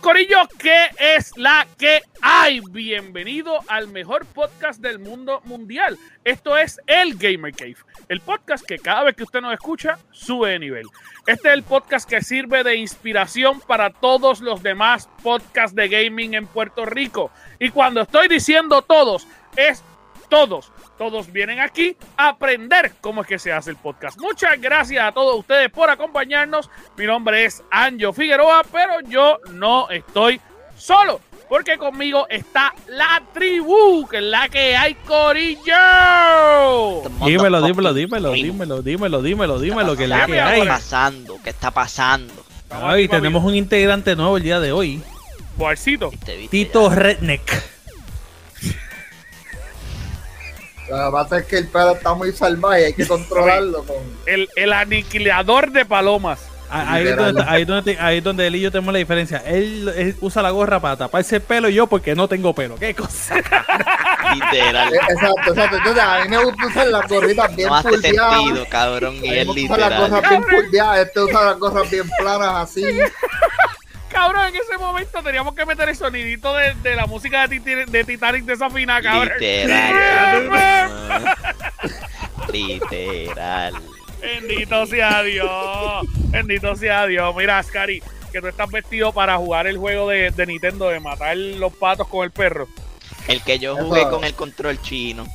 Corillo, ¿qué es la que hay? Bienvenido al mejor podcast del mundo mundial. Esto es el Gamer Cave, el podcast que cada vez que usted nos escucha, sube de nivel. Este es el podcast que sirve de inspiración para todos los demás podcasts de gaming en Puerto Rico. Y cuando estoy diciendo todos, es todos. Todos vienen aquí a aprender cómo es que se hace el podcast. Muchas gracias a todos ustedes por acompañarnos. Mi nombre es Anjo Figueroa, pero yo no estoy solo. Porque conmigo está la tribu, que es la que hay Corillo. Dímelo, dímelo, dímelo, dímelo, dímelo, dímelo, dímelo, que es la que ¿Qué hay. está pasando? ¿Qué está pasando? Ay, tenemos un integrante nuevo el día de hoy. Boarcito. Tito Redneck. Lo que pasa es que el perro está muy salvaje y hay que controlarlo con... El, el aniquilador de palomas. Ah, Ahí es, donde, ahí, es donde, ahí es donde él y yo tenemos la diferencia. Él, él usa la gorra para taparse el pelo y yo porque no tengo pelo. ¿Qué cosa? Literal. Eh, Exacto, exacto. Entonces a mí me gusta usar las gorritas bien No hace sentido, cabrón. Y es me gusta las literal. cosas bien pulveadas. Este usa las cosas bien planas así. Cabrón, en ese momento teníamos que meter el sonidito de, de la música de, Titi- de Titanic desafina, cabrón. Literal. cabrón. Literal. Bendito sea Dios. Bendito sea Dios. Mira, Ascari, que tú estás vestido para jugar el juego de, de Nintendo de matar los patos con el perro. El que yo jugué con el control chino.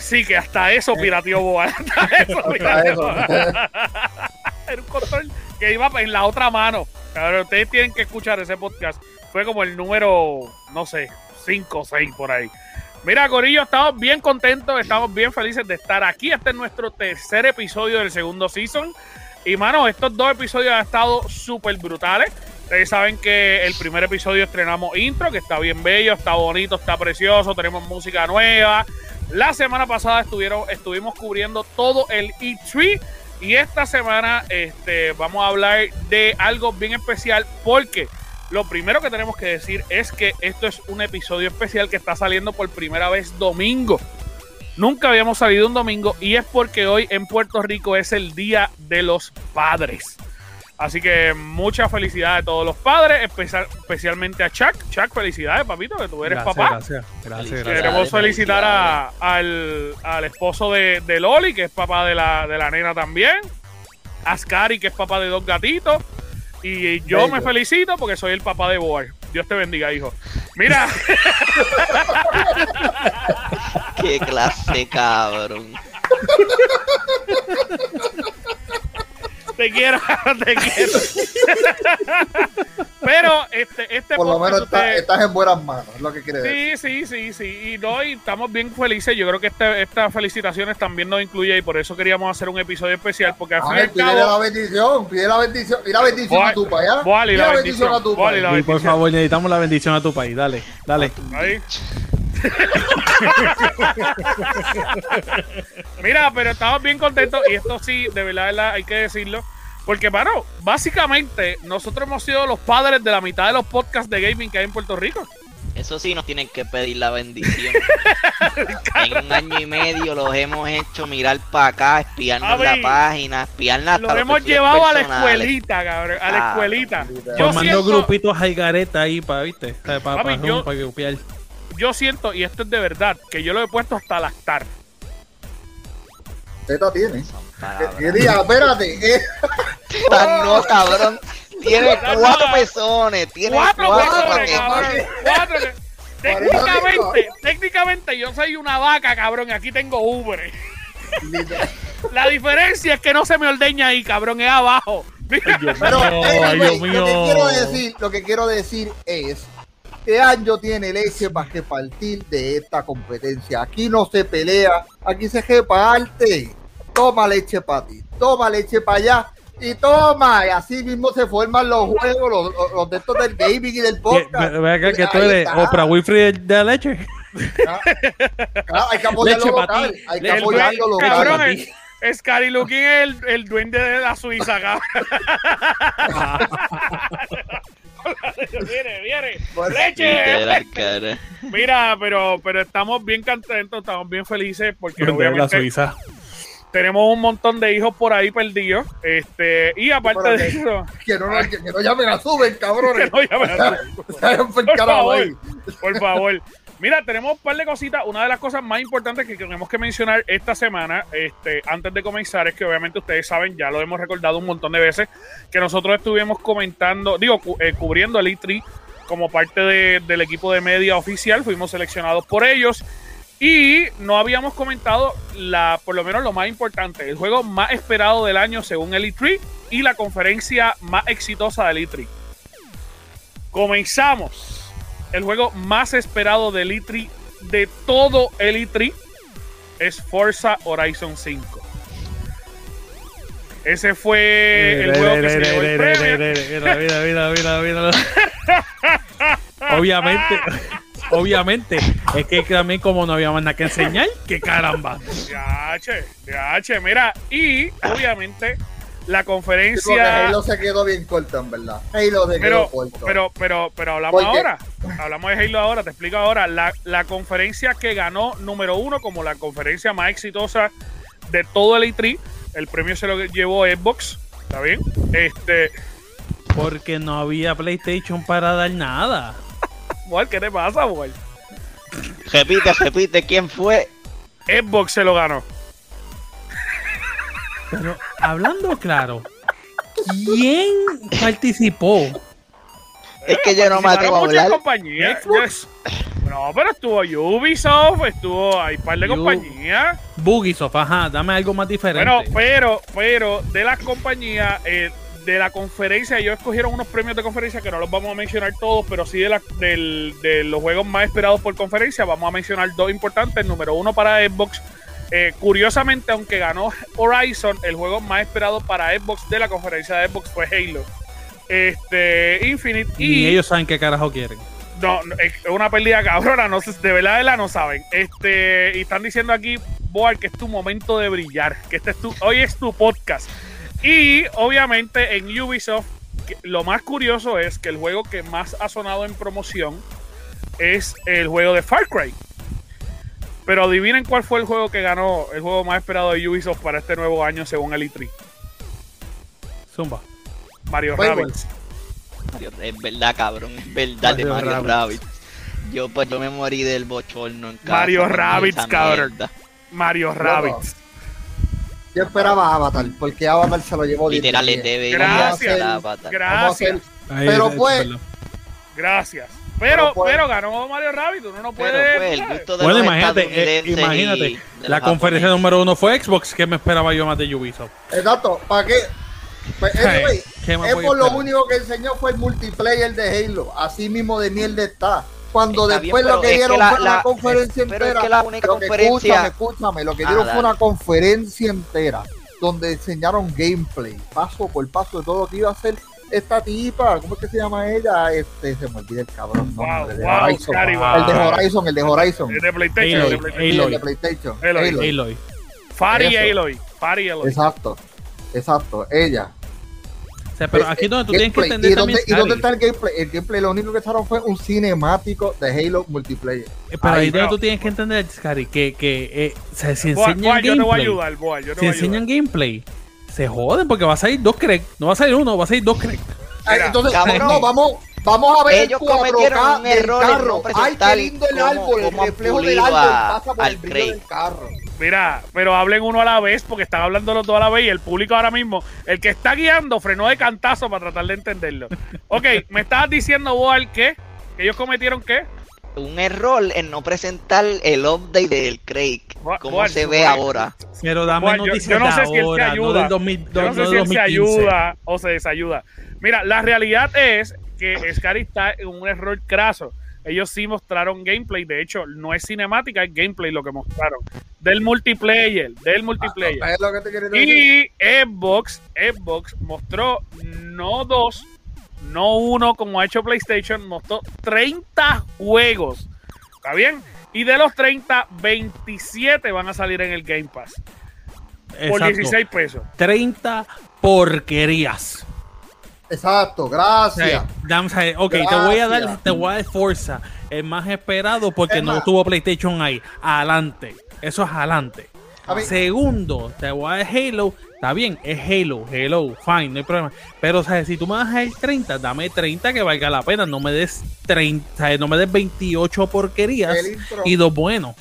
Sí, que hasta eso pirateó Boa. Hasta eso Hasta eso. Era un control que iba en la otra mano. Cabrón, ustedes tienen que escuchar ese podcast. Fue como el número, no sé, 5 o 6 por ahí. Mira, Corillo, estamos bien contentos, estamos bien felices de estar aquí. Este es nuestro tercer episodio del segundo season. Y, mano, estos dos episodios han estado súper brutales. Ustedes saben que el primer episodio estrenamos intro, que está bien bello, está bonito, está precioso, tenemos música nueva. La semana pasada estuvieron, estuvimos cubriendo todo el E3 y esta semana este, vamos a hablar de algo bien especial porque lo primero que tenemos que decir es que esto es un episodio especial que está saliendo por primera vez domingo. Nunca habíamos salido un domingo y es porque hoy en Puerto Rico es el Día de los Padres. Así que mucha felicidad a todos los padres, especial- especialmente a Chuck. Chuck, felicidades, papito, que tú eres Gracias, papá. gracias, gracias, Felicidades. gracias. Queremos felicitar a- felicidades. al, al esposo de, de Loli, que es papá de la, de la nena también. Ascari, que es papá de dos gatitos. Y yo Bello. me felicito porque soy el papá de Boar. Dios te bendiga, hijo. Mira, Qué clase, cabrón. te quiero, te quiero. Pero este, este Por lo menos está- usted- estás en buenas manos, es lo que quiere decir. Sí, sí, sí, sí. Y no, y estamos bien felices. Yo creo que este- estas felicitaciones también nos incluye y por eso queríamos hacer un episodio especial. Porque al fin y Ángel, al pídele cabo. la bendición, pide la bendición. Y la bendición Voy- a tu país. ¿ah? Pide la bendición, a tu voy país. la por favor, necesitamos la bendición a tu país. Dale, dale. Ahí. Mira, pero estamos bien contentos y esto sí, de verdad, de verdad, hay que decirlo. Porque, mano, básicamente nosotros hemos sido los padres de la mitad de los podcasts de gaming que hay en Puerto Rico. Eso sí nos tienen que pedir la bendición. en un año y medio los hemos hecho mirar para acá, espiarnos la página, espiarnos los hemos llevado a la escuelita, cabrón, a la Ah, escuelita. Formando siento, grupitos hay gareta ahí para, ¿viste? Para, para, yo- para. Yo siento, y esto es de verdad, que yo lo he puesto hasta lactar. Teta tiene. ¿Qué día? Espérate. eh, Tan no, cabrón. Tiene cuatro pezones. Tiene Cuatro cuatro, pezones, pezones. cabrón. Cuatro. Técnicamente, técnicamente yo soy una vaca, cabrón, y aquí tengo ubre. La diferencia es que no se me ordeña ahí, cabrón, es abajo. Pero Dios lo que quiero decir, lo que quiero decir es que Anjo tiene leche para que partir de esta competencia. Aquí no se pelea, aquí se reparte. Toma leche para ti, toma leche para allá y toma. Y así mismo se forman los juegos, los, los- los de estos del gaming y del podcast. Ve ve acá que tú eres. Oprah Winfrey de la leche. Claro, hay que apoyar Leche lo pa' local, ti. hay que apoyar pa' lo local. cabrón, es, Scary Looking es el, el duende de la Suiza, cabrón. viene, viene. ¡Leche! Mira, pero, pero estamos bien contentos, estamos bien felices porque la Suiza. tenemos un montón de hijos por ahí perdidos. Este, y aparte de que- eso, Que no, que, que no llamen a Suben, cabrones. que no llamen a por favor. ahí. Por favor. Mira, tenemos un par de cositas. Una de las cosas más importantes que tenemos que mencionar esta semana, este, antes de comenzar, es que obviamente ustedes saben, ya lo hemos recordado un montón de veces, que nosotros estuvimos comentando, digo, eh, cubriendo el E3 como parte de- del equipo de media oficial. Fuimos seleccionados por ellos. Y no habíamos comentado la, por lo menos lo más importante, el juego más esperado del año según el E3 y la conferencia más exitosa del E3. Comenzamos. El juego más esperado del E3 de todo el E3 es Forza Horizon 5. Ese fue el juego que se llevó el premio. Mira, mira, mira, mira, mira. Obviamente, obviamente, es que también como no había más nada que enseñar, que caramba. DH, DH, mira, y obviamente la conferencia. Halo se quedó bien corto, en verdad. Halo se Pero, quedó corto. pero, pero, pero hablamos ahora. Hablamos de Halo ahora, te explico ahora. La, la conferencia que ganó número uno como la conferencia más exitosa de todo el E3. El premio se lo llevó Xbox. ¿Está bien? Este. Porque no había PlayStation para dar nada. Boy, ¿qué te pasa, boy? Repite, repite, ¿quién fue? Xbox se lo ganó. Pero hablando claro, ¿quién participó? Es que yo no me atrevo a hablar. compañías. No, pero estuvo Ubisoft, estuvo. Hay un par de compañías. Bugisoft, ajá, dame algo más diferente. Bueno, pero, pero de las compañías, eh, de la conferencia, ellos escogieron unos premios de conferencia que no los vamos a mencionar todos, pero sí de, la- del- de los juegos más esperados por conferencia, vamos a mencionar dos importantes. Número uno para Xbox. Eh, curiosamente, aunque ganó Horizon, el juego más esperado para Xbox de la conferencia de Xbox fue Halo. Este, Infinite. y ellos saben qué carajo quieren. No, es una pérdida cabrona, no sé, de verdad, de verdad no saben. Este, y están diciendo aquí, Boar, que es tu momento de brillar, que este es tu, hoy es tu podcast. Y obviamente en Ubisoft, lo más curioso es que el juego que más ha sonado en promoción es el juego de Far Cry. Pero adivinen cuál fue el juego que ganó, el juego más esperado de Ubisoft para este nuevo año según el E3. Zumba. Mario. Mario- Es verdad, cabrón. Es verdad de Mario. Rabbids. Yo pues yo me morí del bochorno en casa. Mario esa cabrón. mierda. Mario Rabbids. Yo esperaba Avatar, porque Avatar se lo llevó Literal, le debe Gracias. Gracias. Pero es- fue- es verdad. Gracias. Pero, Pero fue- pero ganó Mario Rabbit, uno no puede. Pero pues el ¿sabes? gusto de Bueno, imagínate, eh, imagínate, de la conferencia número uno fue Xbox, que me esperaba yo más de Ubisoft. Exacto, ¿para qué? Pues, anyway, ¿qué a Xbox lo único que enseñó fue el multiplayer de Halo. Así mismo de mierda está. Cuando Está después bien, lo que es que dieron la- fue una la- conferencia es entera. que la única Lo que- conferencia- Escúchame, escúchame. Lo que Ah, dieron fue dale. una conferencia entera donde enseñaron gameplay, paso por paso de todo lo que iba a hacer esta tipa. ¿Cómo es que se llama ella? Este, se me olvida el cabrón. Wow, nombre, de wow, Horizon. Cari, El de Horizon, el de Horizon. Es de PlayStation. Aloy, es de Sí, PlayStation. el de PlayStation. Aloy. Aloy. Aloy. Fari. Aloy. Fari Aloy. Exacto. Exacto, ella. O sea, pero Eh, aquí donde tú eh, tienes que entender ¿Y también, dónde, ¿Y dónde está el gameplay? El gameplay lo único que echaron fue un cinemático de Halo multiplayer. eh, pero ahí Ahí, donde tú tienes que entender, Cari, que, que eh, o sea, si Boa, enseñan Boa, yo te voy a gameplay, ayudar, Boa, yo te si voy a ayudar. enseñan gameplay, se joden porque va a salir dos cracks. No va a salir uno, va a salir dos. Ay, Mira, Entonces, cabrón. no, vamos, vamos a ver Ellos el 4K cometieron un del error en carro. no Ay, qué lindo el cómo- árbol, el cómo reflejo del árbol pasa por al el brillo Craig. del carro. Mira, pero hablen uno a la vez porque están hablando los dos a la vez y el público ahora mismo, el que está guiando, frenó de cantazo para tratar de entenderlo. Ok, me estabas diciendo, Boal, ¿qué? ¿Que ellos cometieron qué? Un error en no presentar el update del Craig. Boal, se ve ahora. Pero dame Boal, yo- noticias yo no de sé si él se ahora, no ayuda. del 2000, Yo no no sé si él se 2015. ayuda o se desayuda. Mira, la realidad es que Scary está en un error craso. Ellos sí mostraron gameplay, de hecho, no es cinemática, es gameplay lo que mostraron. Del multiplayer, del multiplayer. Es lo que te quería decir. Y Xbox, Xbox mostró no dos, no uno como ha hecho PlayStation, mostró 30 juegos. ¿Está bien? Y de los 30, 27 van a salir en el Game Pass. Por Exacto. 16 pesos. 30 porquerías. Exacto, gracias. sea, ok, te voy a dar, te voy a dar Forza, el más esperado porque Es no más. tuvo PlayStation ahí. Adelante. Eso es adelante. A Segundo, te voy a dar Halo. Está bien, es Halo, Halo, fine, no hay problema. Pero, ¿sabes? Si tú me das el 30, dame 30 que valga la pena. No me des 30, ¿sabes? no me des 28 porquerías y dos buenos.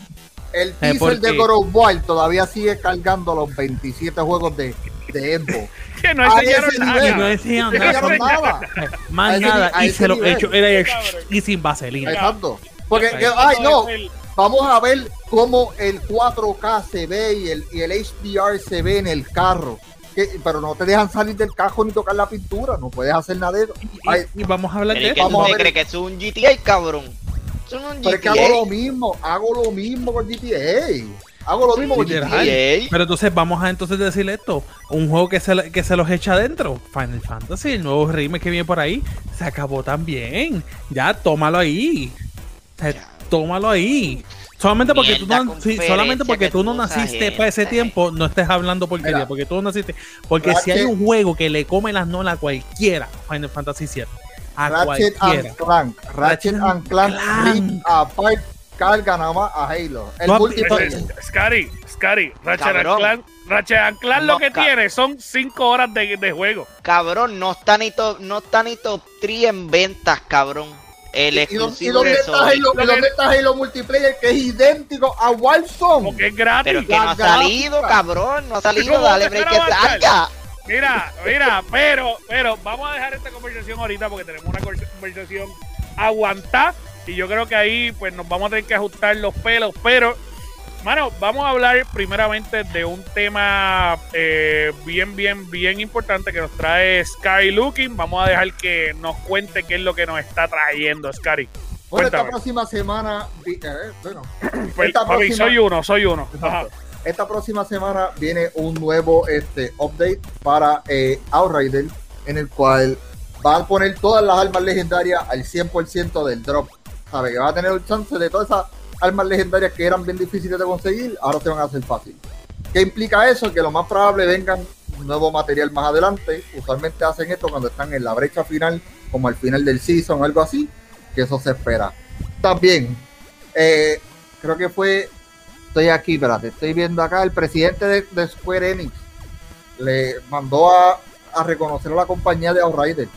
El teaser porque- de God of War todavía sigue cargando los 27 juegos de, de Xbox. Que no enseñaron nada. no decían No nada. enseñaron nada. Más nada. Y se lo he hecho. Era y sin vaselina. Exacto. Porque, ay, no, El- vamos a ver cómo el 4K se ve y el, y el HDR se ve en el carro. Que- pero no te dejan salir del carro ni tocar la pintura, no puedes hacer nada de eso. Y, Ay, y vamos a hablar de es que esto. vamos tú a te ver- crees que eso es un GTA, cabrón. Eso es un pero es que GTA. hago lo mismo, hago lo mismo con GTA. Hago lo mismo con. GTA. GTA. Pero entonces vamos a entonces decirle esto. Un juego que se, que se los echa adentro. Final Fantasy, el nuevo remake que viene por ahí, se acabó también. Ya, tómalo ahí. O sea, Ya. Tómalo ahí. Solamente porque, tú no, sí, solamente porque que tú no naciste para ese tiempo, no estés hablando porquería. Mira. porque tú no naciste. Porque si hay un juego que le come las nolas a cualquiera, Final Fantasy VII. A Ratchet cualquiera. and Clank. Ratchet Ratchet and Clank Clank. rip apart carga nada más a Halo. El multiplayer. Scary, Scary, Ratchet and. Clank, Ratchet and Clank lo No, que tiene son 5 horas de, de juego. Cabrón, no está ni top, no está ni top 3 en ventas, cabrón. El ¿Y, dónde- y exclusivo dónde de Sony. Y dónde está Halo multiplayer que es idéntico a Warzone? Porque es gratis. Pero es que no ha salido, gráfica. cabrón. No ha salido, ¿Cómo dale break que salga. Mira, mira, pero, pero vamos a dejar esta conversación ahorita porque tenemos una conversación aguantada y yo creo que ahí pues nos vamos a tener que ajustar los pelos, pero mano, vamos a hablar primeramente de un tema eh, bien, bien, bien importante que nos trae Sky Looking. Vamos a dejar que nos cuente qué es lo que nos está trayendo Sky. Bueno, esta próxima semana, eh, bueno, Pues, Esta papi, próxima- soy uno, soy uno. Esta próxima semana viene un nuevo este, update para eh, Outrider, en el cual va a poner todas las armas legendarias al 100% del drop. Sabe que va a tener el chance de todas esas armas legendarias que eran bien difíciles de conseguir, ahora se van a hacer fácil. ¿Qué implica eso? Que lo más probable vengan nuevo material más adelante. Usualmente hacen esto cuando están en la brecha final, como al final del season algo así, que eso se espera. También, eh, creo que fue, estoy aquí, espérate, estoy viendo acá, el presidente de, Square Enix le mandó a, reconocer a la compañía de Outrider.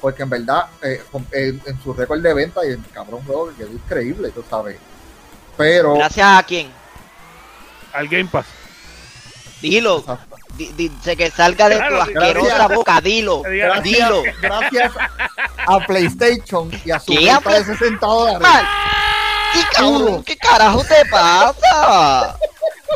Porque en verdad, eh, en, su récord de venta y el cabrón juego que quedó increíble, tú sabes. Pero, Gracias a quién. Al Game Pass. Dilo. Di- di- sé que salga de tu Claro, asquerosa gracias. boca. Dilo. Gracias, Dilo. gracias a PlayStation y a su ¿Qué? venta de 60 dólares. Mal. ¿Qué cabrón? ¿Qué carajo te pasa?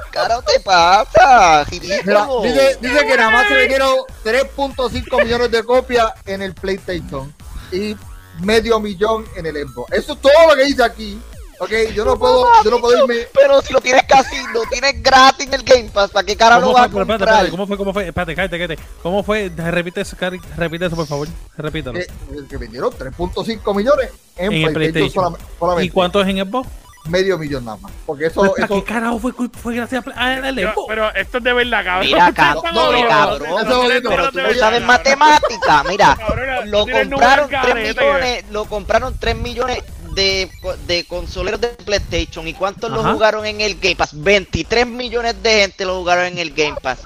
¿Qué carajo te pasa? Mira, dice, dice que nada más se vendieron 3.5 millones de copias en el PlayStation y medio millón en el Xbox. Eso es todo lo que dice aquí. Ok, yo no puedo, yo no puedo irme. Pero si lo tienes casi, lo tienes gratis en el Game Pass, ¿para qué carajo lo ¿Cómo vas a? Pero espérate, comprar? espérate, ¿Cómo fue? ¿Cómo fue? Espérate, cállate, cállate. ¿Cómo fue? Repite eso, Cari, repite eso, por favor. Repítalo. eh, que vendieron 3.5 millones en, En el PlayStation, PlayStation. solam- solamente. ¿Y cuánto es en Xbox? Medio millón nada más. Porque eso, ¿Para eso qué carajo fue, fue gracias a ah, Xbox? pero esto es de verdad, cabrón. Mira, cabrón, no, no, cabrón, no, no, Pero tú no sabes matemática, mira. Cabrón, Lo compraron números 3 carete, millones, lo compraron 3 millones de, de consoleros de PlayStation. ¿Y cuántos lo Ajá. jugaron en el Game Pass? 23 millones de gente lo jugaron en el Game Pass.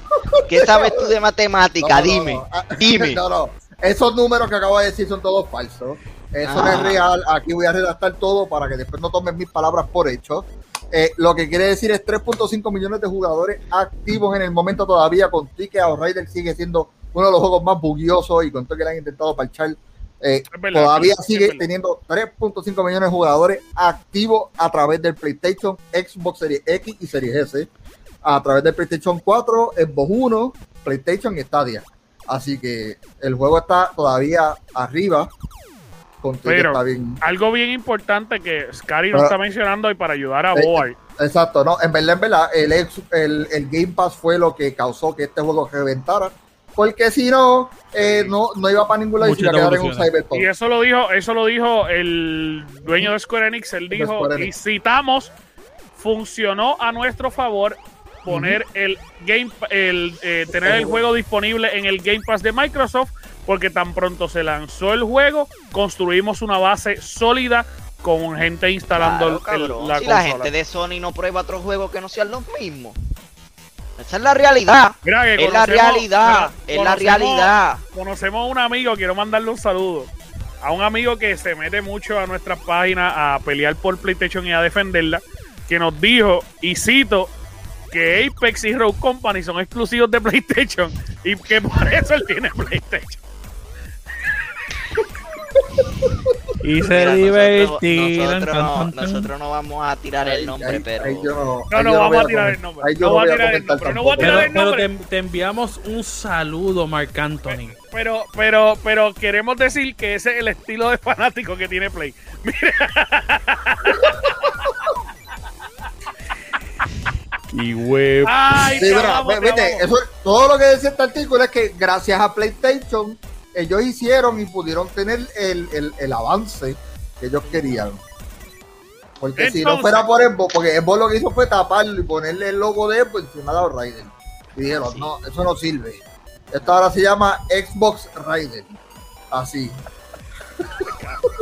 ¿Qué sabes tú de matemática? No, no, dime, no, dime. No, no. Esos números que acabo de decir son todos falsos. Eso no Ah. es real. Aquí voy a redactar todo para que después no tomen mis palabras por hecho. Eh, lo que quiere decir es 3.5 millones de jugadores activos en el momento todavía. Con que Outrider sigue siendo uno de los juegos más bugiosos y con todo que le han intentado parchar. Eh, verdad, todavía sigue teniendo 3.5 millones de jugadores activos a través del PlayStation, Xbox Series X y Series S, a través del PlayStation 4, Xbox One, PlayStation y Stadia. Así que el juego está todavía arriba. Pero- está bien. Algo bien importante que Scary Ah. está mencionando y para ayudar a Eh. Exacto, no, en verdad, en verdad, el, ex- el, el Game Pass fue lo que causó que este juego reventara. Porque si no, eh, no, no iba para ningún lado y se iba a Muchas quedar en un. Cyberpunk. Y eso lo dijo, eso lo dijo el dueño de Square Enix. Él dijo, y Enix. citamos, funcionó a nuestro favor poner el Game el eh, tener el juego disponible en el Game Pass de Microsoft porque tan pronto se lanzó el juego construimos una base sólida con gente instalando Claro, el- la si la consola. gente de Sony no prueba otros juegos que no sean los mismos. Esa es la realidad. Mira que Es la realidad. mira, Es la conocemos- realidad. Conocemos a un amigo, quiero mandarle un saludo. A un amigo que se mete mucho a nuestras páginas a pelear por PlayStation y a defenderla. Que nos dijo, y cito, que Apex y Rogue Company son exclusivos de PlayStation. Y que por eso él tiene PlayStation. Y se Mira, divertirán. Nosotros, tan, no, tan, tan. nosotros no vamos a tirar el nombre, ahí- pero. no, No, vamos a tirar el nombre. ahí yo No no voy a tirar el nombre, no voy a tampoco. tirar Pero, el pero nombre. te, te enviamos un saludo, Mark Anthony. Pero, pero, pero queremos decir que ese es el estilo de fanático que tiene Play. Y huevo. Ay, Sí, vete, eso, todo lo que dice este artículo es que gracias a PlayStation ellos hicieron y pudieron tener el, el- el avance que ellos querían. Porque si no fuera por Xbox, porque Xbox lo que hizo fue taparlo y ponerle el logo de Xbox encima de los Raiden. Y dijeron, Sí. no, eso no sirve. Esto ahora se llama Xbox Raiden. Así.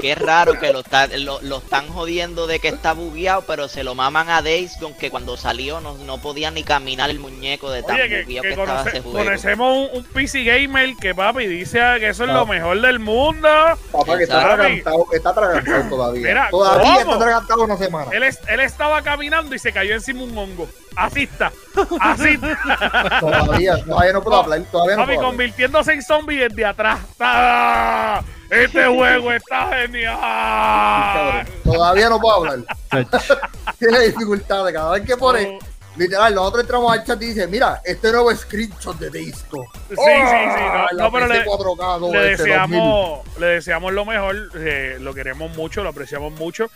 Qué raro que lo, está- lo, lo están jodiendo de que está bugueado, pero se lo maman a Days con que cuando salió no, no podía ni caminar el muñeco de tan Oye, que, bugueado que que, estaba conoce- ese juego. conocemos un, un PC gamer que papi dice que eso es Ah. lo mejor del mundo. Papá que está atragantado, está atragantado todavía. Mira, todavía ¿cómo? está atragantado una semana. Él, es- él estaba caminando y se cayó encima un hongo. Así está. Así está. Todavía, todavía no puedo hablar. Todavía no Papi, puedo hablar. convirtiéndose en zombie desde atrás. ¡Ah! Este juego está genial. Todavía no puedo hablar. Tiene dificultades. Cada vez que pone, literal, nosotros entramos al chat y dice, mira, este nuevo screenshot de disco. Sí, sí, sí. No, no, pero le, 4K, no, le este deseamos, le deseamos lo mejor, eh, lo queremos mucho, lo apreciamos mucho.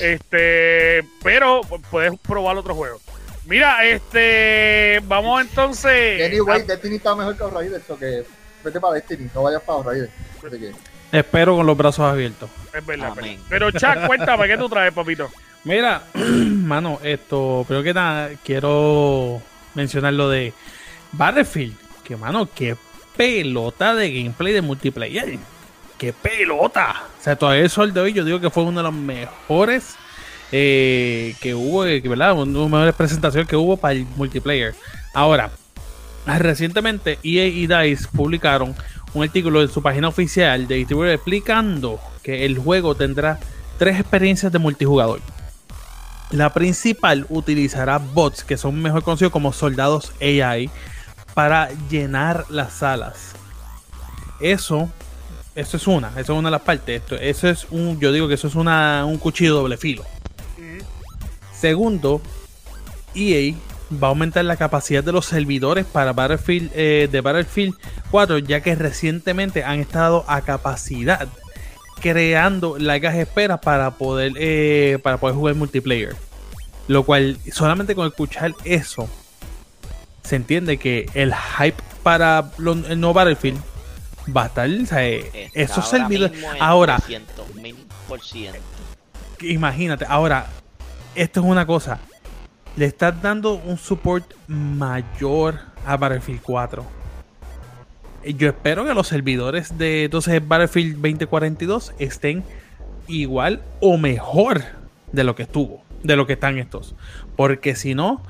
Este, pero puedes probar otro juego. Mira, este, vamos entonces. 2000. Anyway, Destiny está mejor que Raiders, eso que vete para Destiny, no vayas para Raiders. Espero con los brazos abiertos. Es verdad, Amén. Pero Chuck, cuéntame, ¿qué tú traes, papito? Mira, mano, esto, primero que nada, quiero mencionar lo de Battlefield. Que, mano, qué pelota de gameplay de multiplayer. Qué pelota. O sea, todavía el sol de hoy yo digo que fue uno de los mejores eh, que hubo, eh, ¿verdad? Una de las mejores presentaciones que hubo para el multiplayer. Ahora, recientemente EA y DICE publicaron un artículo en su página oficial de distribuidor explicando que el juego tendrá tres experiencias de multijugador. La principal utilizará bots que son mejor conocidos como soldados AI para llenar las salas. Eso, eso es una, eso es una de las partes. Esto, eso es un, yo digo que eso es una, un cuchillo doble filo. Segundo, EA va a aumentar la capacidad de los servidores para Battlefield eh, de Battlefield 4, ya que recientemente han estado a capacidad creando largas esperas para poder eh, para poder jugar multiplayer. Lo cual solamente con escuchar eso se entiende que el hype para lo- el nuevo Battlefield va a estar, o sea, eh, esos servidores ahora 200.000 por ciento. imagínate, ahora, esto es una cosa. Le estás dando un support mayor a Battlefield 4. Eh, Yo espero que los servidores de entonces Battlefield 2042 estén igual o mejor de lo que estuvo, de lo que están estos. Porque si no,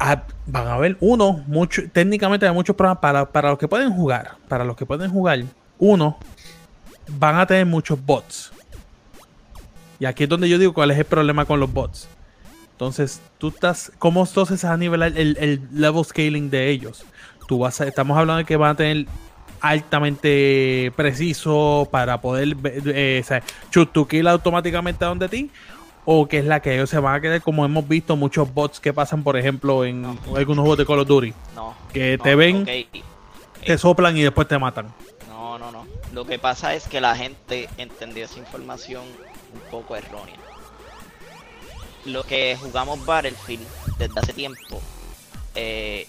ah, van a haber uno, mucho, técnicamente hay muchos programas para, para los que pueden jugar. Para los que pueden jugar, uno, van a tener muchos bots. Y aquí es donde yo digo cuál es el problema con los bots. Entonces, tú estás. ¿Cómo entonces a nivelar el, el level scaling de ellos? Tú vas a, estamos hablando de que van a tener altamente preciso para poder eh, o sea, automáticamente a donde ti. O que es la que ellos se van a quedar, como hemos visto muchos bots que pasan, por ejemplo, en algunos juegos de Call of Duty. No. Que no, te ven, te soplan y después te matan. No, no, no. Lo que pasa es que la gente entendió esa información un poco errónea. Lo que jugamos Battlefield desde hace tiempo, eh,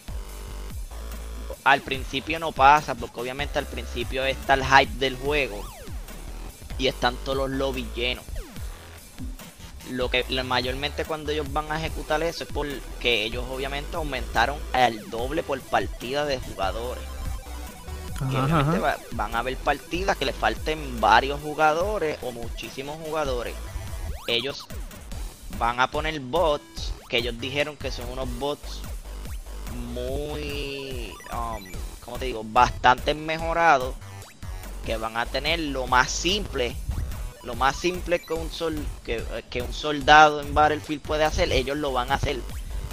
al principio no pasa, porque obviamente al principio está el hype del juego y están todos los lobbies llenos. Lo que mayormente cuando ellos van a ejecutar eso es porque ellos obviamente aumentaron al doble por partida de jugadores. Ajá, ajá. va- van a haber partidas que le falten varios jugadores o muchísimos jugadores. Ellos van a poner bots que ellos dijeron que son unos bots muy, um, ¿cómo te digo? Bastante mejorados que van a tener lo más simple, lo más simple que un, sol, que, que un soldado en Battlefield puede hacer, ellos lo van a hacer.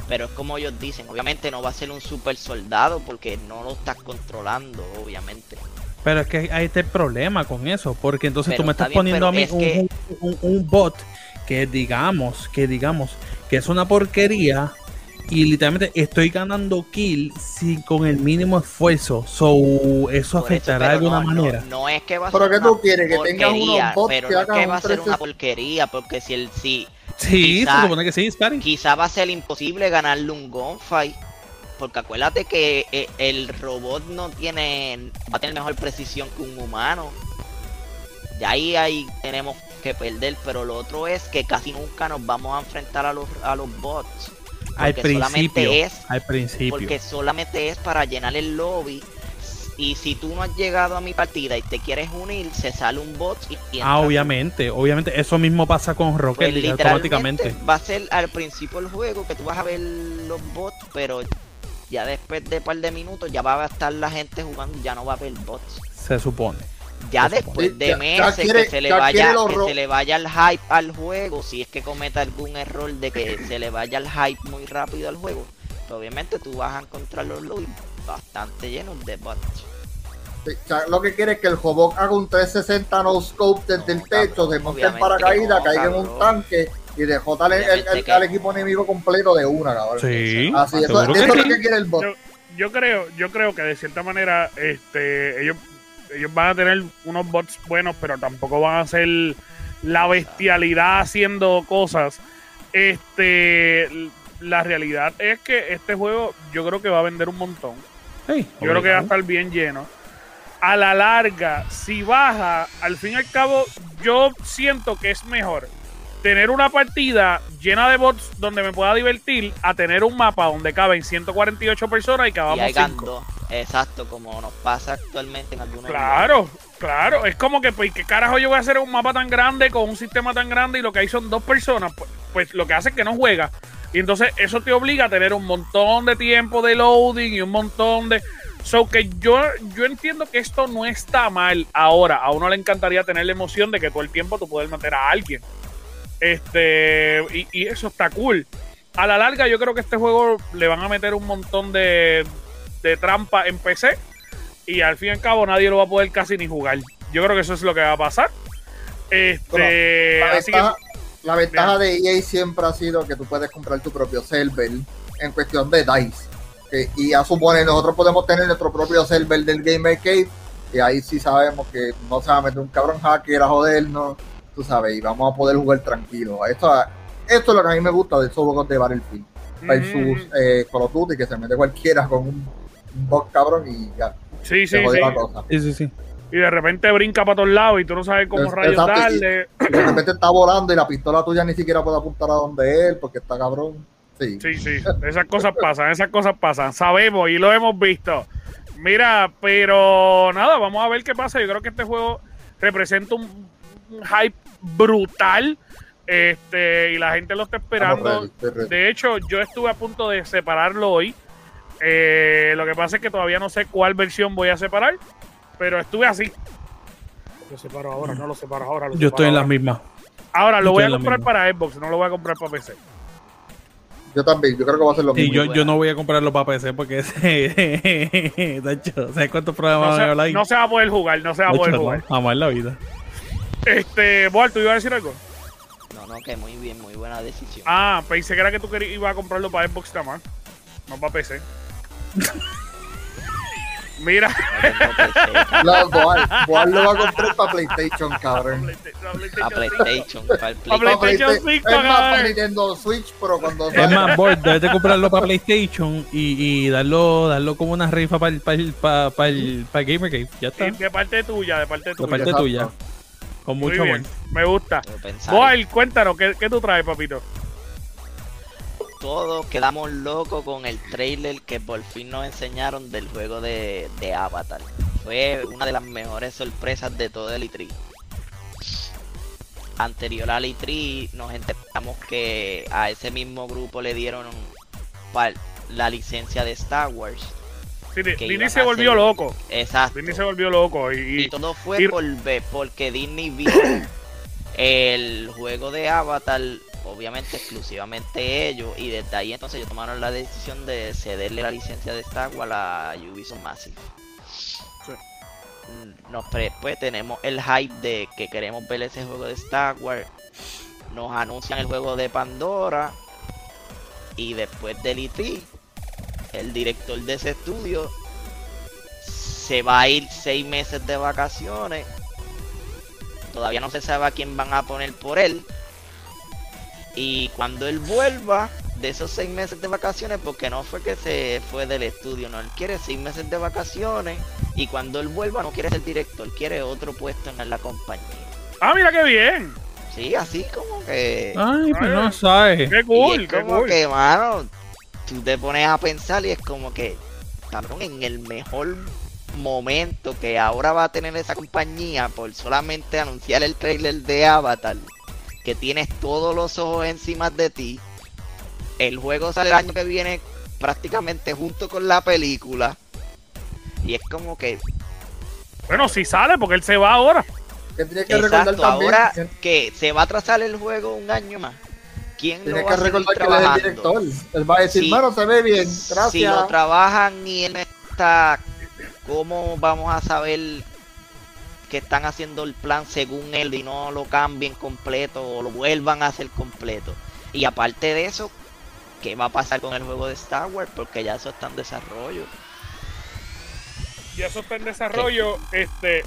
Pero es como ellos dicen, obviamente no va a ser un super soldado porque no lo estás controlando, obviamente. Pero es que hay este problema con eso, porque entonces Pero tú me está estás bien, poniendo a mí es un, que- un- un bot que digamos, que digamos, que es una porquería y literalmente estoy ganando kill sin con el mínimo esfuerzo. So, eso Por eso, afectará de alguna no, no, manera. No, es que va a ¿Pero ser una tú quieres? ¿Que tengas unos porquería, pero que no es que va a ser una 360? porquería, porque si el si Sí, quizá- se supone que sí, Spari. quizá va a ser imposible ganarle un gunfight. Porque acuérdate que eh, el robot no tiene. va a tener mejor precisión que un humano. Y ahí, ahí tenemos que perder. Pero lo otro es que casi nunca nos vamos a enfrentar a los, a los bots. Al principio. es- Al principio. Porque solamente es para llenar el lobby. Y si tú no has llegado a mi partida y te quieres unir, se sale un bot y, Ah, tú. obviamente, obviamente. Eso mismo pasa con Rocket Pues automáticamente. va a ser al principio del juego que tú vas a ver los bots, pero ya después de un par de minutos ya va a estar la gente jugando, ya no va a haber bots. Se supone. Ya después de Ya- ya meses quiere- que se le ya vaya que se le vaya el hype al juego, si es que cometa algún error de que se le vaya el hype muy rápido al juego, pues obviamente tú vas a encontrar los lobbies bastante llenos de bots. Lo que quiere es que el robot haga un 360 no scope desde No, el techo, se monte en paracaídas, no, caiga en un tanque y dejó tal el, el- Obviamente el- que- al equipo enemigo completo de una, cabrón. Sí. Así, eso, seguro eso que es lo sí. que quiere el bot. Yo, yo creo, yo creo que de cierta manera, este, ellos, ellos van a tener unos bots buenos, pero tampoco van a ser la bestialidad haciendo cosas. Este, la realidad es que este juego, yo creo que va a vender un montón. Yo creo que va a estar bien lleno. A la larga, si baja, al fin y al cabo, yo siento que es mejor tener una partida llena de bots donde me pueda divertir a tener un mapa donde caben 148 personas y Y cabamos hagan 5. Exacto, como nos pasa actualmente en algunos Claro, claro. Es como que, pues, ¿qué carajo yo voy a hacer un mapa tan grande con un sistema tan grande y lo que hay son dos personas? Pues, pues lo que hace es que no juega. Y entonces eso te obliga a tener un montón de tiempo de loading y un montón de... So que yo, yo entiendo que esto no está mal ahora. A uno le encantaría tener la emoción de que todo el tiempo tú puedes meter a alguien. Este, y, y eso está cool. A la larga, yo creo que este juego le van a meter un montón de, de trampa en PC. Y al fin y al cabo, nadie lo va a poder casi ni jugar. Yo creo que eso es lo que va a pasar. Este, La así que ventaja, la ventaja de EA siempre ha sido que tú puedes comprar tu propio server en cuestión de DICE. Que- y ya supone, nosotros podemos tener nuestro propio server del Gamer Cave. Y ahí sí sabemos que no se va a meter un cabrón hacker a jodernos. Tú sabes, y vamos a poder jugar tranquilo. Esto, esto es lo que a mí me gusta de esos juegos de Battlefield. Versus Mm, eh, Call of Duty, que se mete cualquiera con un, un cabrón y ya. sí, sí, sí. la cosa. Sí, sí, sí. Y de repente brinca para todos lados y tú no sabes cómo Es- rayos exacto, darle. Y de repente está volando y la pistola tuya ni siquiera puede apuntar a donde él porque está cabrón. Sí. Sí, sí, esas cosas pasan, esas cosas pasan. Sabemos y lo hemos visto. Mira, pero nada, vamos a ver qué pasa. Yo creo que este juego representa un, un hype brutal. Este, y la gente lo está esperando. ready, estoy ready. De hecho, yo estuve a punto de separarlo hoy. Eh, lo que pasa es que todavía no sé cuál versión voy a separar. Pero estuve así. Lo separo ahora, no lo separo ahora. lo Yo estoy en las mismas. Ahora yo lo voy a comprar para Xbox, no lo voy a comprar para PC. Yo también, yo creo que va a ser lo Sí, mismo. yo, buena. yo no voy a comprarlo para PC porque ese. Tacho, ¿Sabes cuántos programas No van a se, hablar ahí? no se va a poder jugar, no se va a poder no, jugar. jamás en la vida. Este, Boal, ¿tú ibas a decir algo? No, no, que muy bien, muy buena decisión. Ah, pensé que era que tú querías, ibas a comprarlo para Xbox nada más, no para PC. Mira, No Boal, Boal lo va a comprar para PlayStation, cabrón. a PlayStation, para el PlayStation Playsta- 5, es más, para Nintendo Switch, pero cuando Es más, Board, debes de comprarlo para PlayStation y, y darlo, darlo como una rifa para el, para el, para, para el, para Gamer Cave. Ya está. De parte tuya, de parte De tuya. parte Exacto. tuya. Con mucho amor. me gusta. Boal, cuéntanos, ¿qué, ¿qué tú traes, papito? Todos quedamos locos con el trailer que por fin nos enseñaron del juego de, de Avatar. Fue una de las mejores sorpresas de todo el E3. Anterior al E3 nos enteramos que a ese mismo grupo le dieron la licencia de Star Wars. Sí, Disney se volvió hacer- loco. Exacto. Disney se volvió loco. Y, Y todo fue y- por, porque Disney vio el juego de Avatar, obviamente exclusivamente ellos, y desde ahí entonces ellos tomaron la decisión de cederle la licencia de Star Wars a Ubisoft Massive. Nos pre- pues tenemos el hype de que queremos ver ese juego de Star Wars. Nos anuncian el juego de Pandora. Y después del E3, el director de ese estudio se va a ir seis meses de vacaciones. Todavía no se sabe a quién van a poner por él. Y cuando él vuelva de esos seis meses de vacaciones, porque no fue que se fue del estudio, no, él quiere seis meses de vacaciones. Y cuando él vuelva, no quiere ser director, quiere otro puesto en la compañía. Ah, mira qué bien. Sí, así como que. Ay, pero Ay, no sabes. Qué y cool, es qué como cool. que, mano, tú te pones a pensar y es como que, cabrón, en el mejor momento que ahora va a tener esa compañía por solamente anunciar el trailer de Avatar, que tienes todos los ojos encima de ti, el juego sale el año que viene prácticamente junto con la película, y es como que, Bueno, si sale, porque él se va ahora. Que tienes que recordar exacto, también. ahora que se va a trazar el juego un año más. ¿Quién lo va que a recordar que él es el director. Él va a decir, Sí. mano, se ve bien. Gracias. Si lo trabajan y él está, ¿cómo vamos a saber que están haciendo el plan según él y no lo cambien completo o lo vuelvan a hacer completo? Y aparte de eso, ¿qué va a pasar con el juego de Star Wars? Porque ya eso está en desarrollo. Y eso está en desarrollo. Este,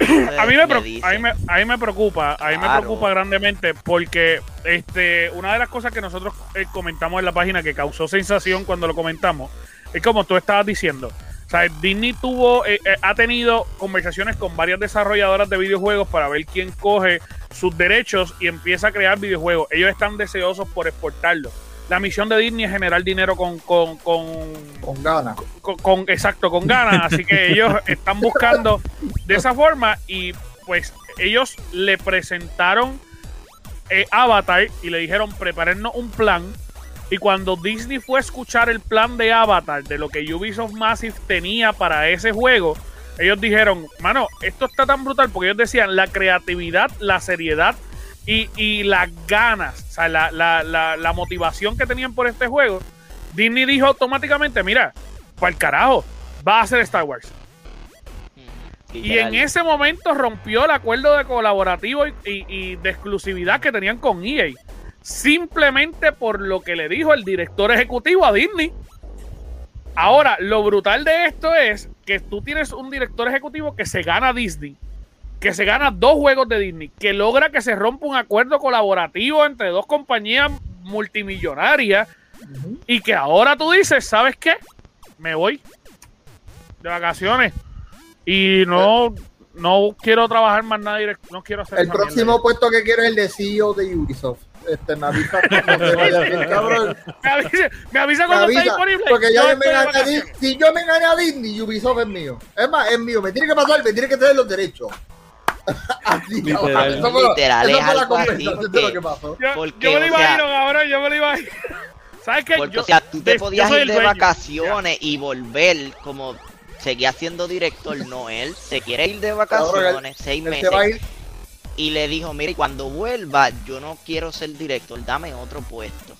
a mí me, Me a mí me, a mí me preocupa, a mí me preocupa grandemente porque este una de las cosas que nosotros eh, comentamos en la página que causó sensación cuando lo comentamos es como tú estabas diciendo. O sea, Disney tuvo, eh, eh, ha tenido conversaciones con varias desarrolladoras de videojuegos para ver quién coge sus derechos y empieza a crear videojuegos. Ellos están deseosos por exportarlo. La misión de Disney es generar dinero con, con, con, Con ganas. con, con- exacto, con ganas. Así que ellos están buscando de esa forma y pues ellos le presentaron eh, Avatar y le dijeron prepárennos un plan. Y cuando Disney fue a escuchar el plan de Avatar, de lo que Ubisoft Massive tenía para ese juego, ellos dijeron, mano, esto está tan brutal porque ellos decían la creatividad, la seriedad y, y las ganas, o sea, la, la, la, la motivación que tenían por este juego. Disney dijo automáticamente, mira, para el carajo, va a ser Star Wars. Y en ese momento rompió el acuerdo de colaborativo y, y- y de exclusividad que tenían con EA. Simplemente por lo que le dijo el director ejecutivo a Disney. Ahora, lo brutal de esto es que tú tienes un director ejecutivo que se gana Disney, que se gana dos juegos de Disney, que logra que se rompa un acuerdo colaborativo entre dos compañías multimillonarias y que ahora tú dices, ¿sabes qué? Me voy de vacaciones y no no quiero trabajar más nada direct- no quiero hacer El próximo mierda. puesto que quiero es el de CEO de Ubisoft. Este, me avisa cuando te vaya bien, cabrón. me avisa, me avisa cuando disponible porque ya Yo me a vacaciones. Disney. Si yo me gané a Disney, Ubisoft es mío. Es más, es mío. Me tiene que pasar, me tiene que tener los derechos. Así, Literal. cabrón. Eso fue, lo- Literal, eso es fue la algo así, compensación de lo que- que pasó. yo, Porque, yo me lo o sea- imagino cabrón yo me lo imagino ¿sabes qué? Porque, Yo- o sea, tú te de- podías ir de dueño. vacaciones y volver como seguía siendo director, no él. Se quiere ir de vacaciones seis se va a meses ir, y le dijo, mire, cuando vuelva yo no quiero ser director, dame otro puesto.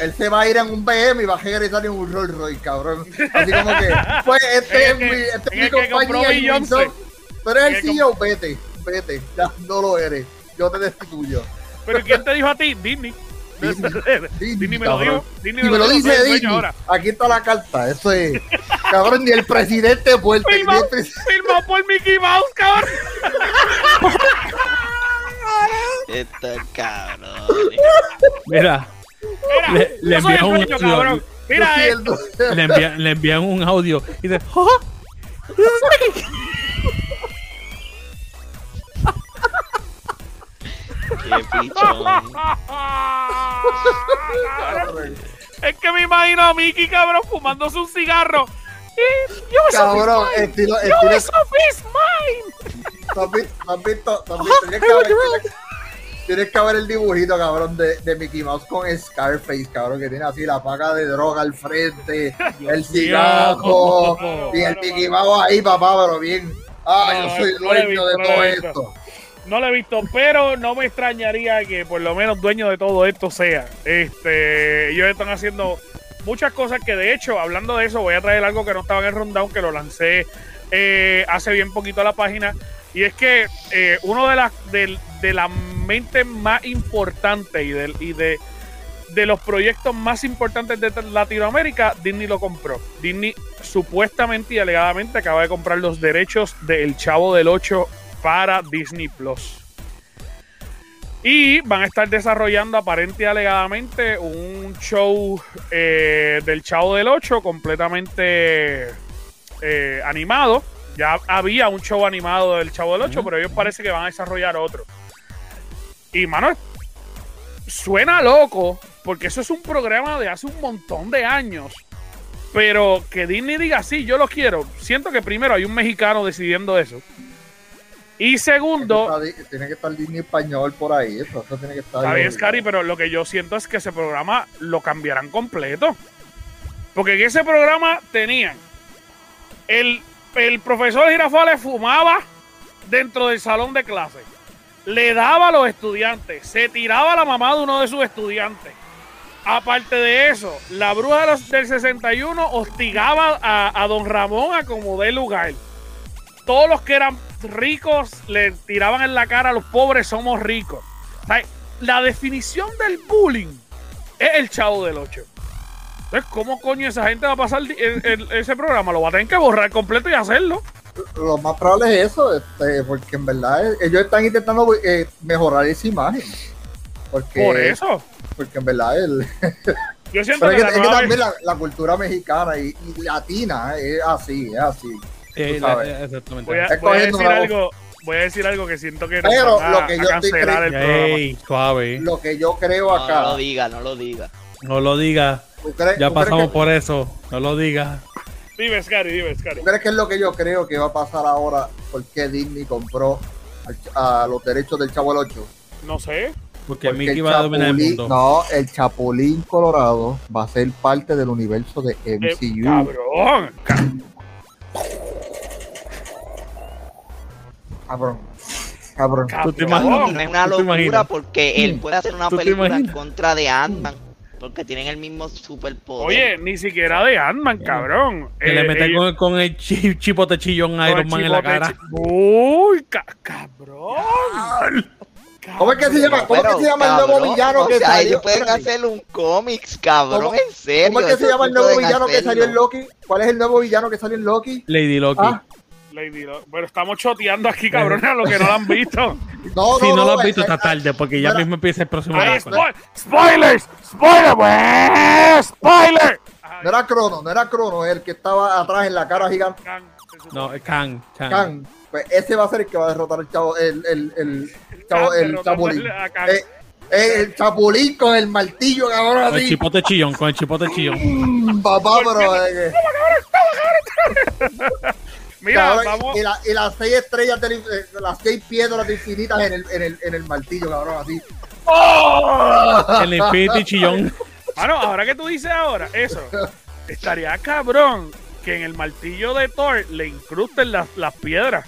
él se va a ir en un BM y va a regresar en un Rolls Royce, cabrón. Así como que, pues, este es mi, que- este es mi compañía Beyoncé. Ubisoft. Tú eres el CEO, vete, vete. Ya no lo eres. Yo te destituyo. pero ¿quién te dijo a ti? Disney Disney. Disney me lo dijo Disney Y me lo dijo, dice dueño Disney. ahora. Aquí está la carta. Eso es. Cabrón, ni el presidente Firmado, pres- firmado por Mickey Mouse, cabrón. Este cabrón. Mira, Mira, Le- yo envió un dueño, audio. cabrón. Yo Mira, eh, le envían, le envían un audio y dice, "Oh, Qué pichón. Es que me imagino a Mickey, cabrón, fumándose un cigarro. Y yo Cabrón, estilo. estilo Ubisoft is mine. ¿Tú has visto? ¿Tú has visto? ¿Tú has visto? Tienes que ver- el dibujito, cabrón, de, de Mickey Mouse con Scarface, cabrón, que tiene así la paca de droga al frente, el cigarro y el Mickey. Mouse ahí, papá, pero bien. Ah, No, yo soy no dueño visto, de no todo esto. No lo he visto, pero no me extrañaría que por lo menos dueño de todo esto sea. Este, ellos están haciendo muchas cosas que de hecho, hablando de eso, voy a traer algo que no estaba en el rundown, que lo lancé eh, hace bien poquito a la página. Y es que eh, uno de las de, de mentes más importantes y, de, de los proyectos más importantes de Latinoamérica, Disney lo compró. Disney supuestamente y alegadamente acaba de comprar los derechos del Chavo del 8 para Disney Plus. Y van a estar desarrollando aparente y alegadamente un show eh, del Chavo del 8 completamente eh, animado. Ya había un show animado del Chavo del 8, pero ellos parece que van a desarrollar otro. Y mano, suena loco, porque eso es un programa de hace un montón de años. Pero que Disney diga, sí, yo lo quiero. Siento que primero hay un mexicano decidiendo eso. Y segundo, Tiene que estar- Tiene que estar Disney español por ahí, eso, eso tiene que estar. Está bien, Scary, pero lo que yo siento es que ese programa lo cambiarán completo. Porque en ese programa tenían el, el profesor Girafales fumaba dentro del salón de clase, le daba a los estudiantes, se tiraba la mamá de uno de sus estudiantes. Aparte de eso, la bruja de del 61 hostigaba a, don Ramón a como dé lugar. Todos los que eran ricos le tiraban en la cara a los pobres somos ricos. La definición del bullying es el chavo del 8. Entonces, ¿cómo coño esa gente va a pasar el- el- ese programa? Lo va a tener que borrar completo y hacerlo. Lo más probable es eso, este, porque en verdad eh, ellos están intentando eh, mejorar esa imagen. Porque, Por eso. Porque en verdad el, Yo siento Pero es que, la es que nueva también la, la cultura mexicana y, y latina es así, es así. Sabes. eh, exactamente. voy a, voy a decir algo. Voy a decir algo que siento que Pero a, lo que a yo estoy cancelar el programa. Suave. Lo que yo creo No, acá. no lo diga, no lo diga. No lo digas. ¿tú crees, Ya pasamos que, por eso. No lo digas. Dime, Scary, dime, Scary. ¿Tú crees que es lo que yo creo que va a pasar ahora? Porque Disney compró a los derechos del Chavo el 8. No sé. Porque, Porque Mickey el va a dominar el Chapulín- mundo. No, el Chapulín Colorado va a ser parte del universo de Eh, MCU. cabrón. Ca- Cabrón. Cabrón. ¿Tú te cabrón. imaginas? No es una ¿Tú te locura imaginas? porque él puede hacer una ¿Tú te película en contra de Ant-Man. Porque tienen el mismo superpoder. Oye, ni siquiera de Ant-Man, cabrón. Que Eh, le mete ellos- con, con el chi- chipote chillón a Iron Man en la cara. Uy, ca- cabrón. ¿Cómo es que se llama? ¿Cómo es que se llama el nuevo villano o que sea, salió? ellos pueden hacer un cómics, cabrón, ¿Cómo- en serio. ¿Cómo es que se llama el nuevo villano que salió en. Loki? ¿Cuál es el nuevo villano que salió en Loki? Lady Loki. Ah, Lady Lo- Pero estamos choteando aquí, cabrón, a los que no lo han visto. no, si no, lo has eh, visto, eh, está tarde, porque ya mismo empieza el próximo Ay, arco. spoil- spoilers, spoiler, spoiler. No era Crono, no era Crono, el que estaba atrás en la cara gigante. No, es Kang. Kang. Kang. Pues ese va a ser el que va a derrotar al chavo, el, el, el, chavo, el chapulín. Eh, eh, el chapulín con el martillo, cabrón, Con el chipote chillón, con el chipote chillón. Papá, pero. eh, Mira, cabrón, vamos. y, la- y las seis estrellas, del, eh, las seis piedras infinitas en el, en el, en el martillo, cabrón, así. El Infinity chillón. Mano, ahora que tú dices ahora, eso, estaría cabrón que en el martillo de Thor le incrusten las, las piedras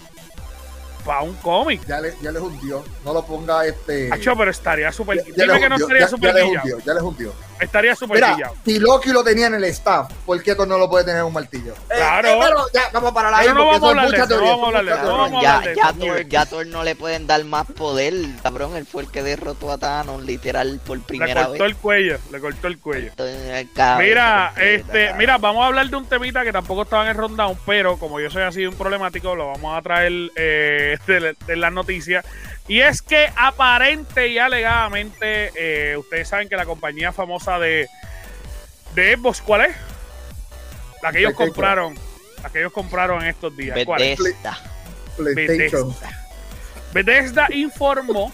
para un cómic. Ya le, ya le hundió. No lo ponga este. Hacho, pero estaría súper. ya, ya Dime le que no hundió, estaría ya- súper ya le guillado. hundió, ya le hundió. Estaría súper si Loki lo tenía en el staff, ¿por qué tú no lo puede tener en un martillo? Eh, Claro. eh, pero ya, vamos para la Pero no vamos a hablar de eso, no vamos a hablar de no ya, ya, Thor, ya Thor no le pueden dar más poder, cabrón. Él fue el que derrotó a Thanos, literal, por Le primera cortó vez. el cuello, le cortó el cuello. Entonces, cabrón, Mira, este, cabrón. mira, vamos a hablar de un temita que tampoco estaba en el rundown, pero como yo soy así un problemático, lo vamos a traer eh, de, de las noticias. Y es que aparente y alegadamente, eh, ustedes saben que la compañía famosa de, de Xbox, ¿cuál es? La que ellos compraron, la que ellos compraron en estos días. ¿Cuál es? Bethesda. Bethesda. Bethesda informó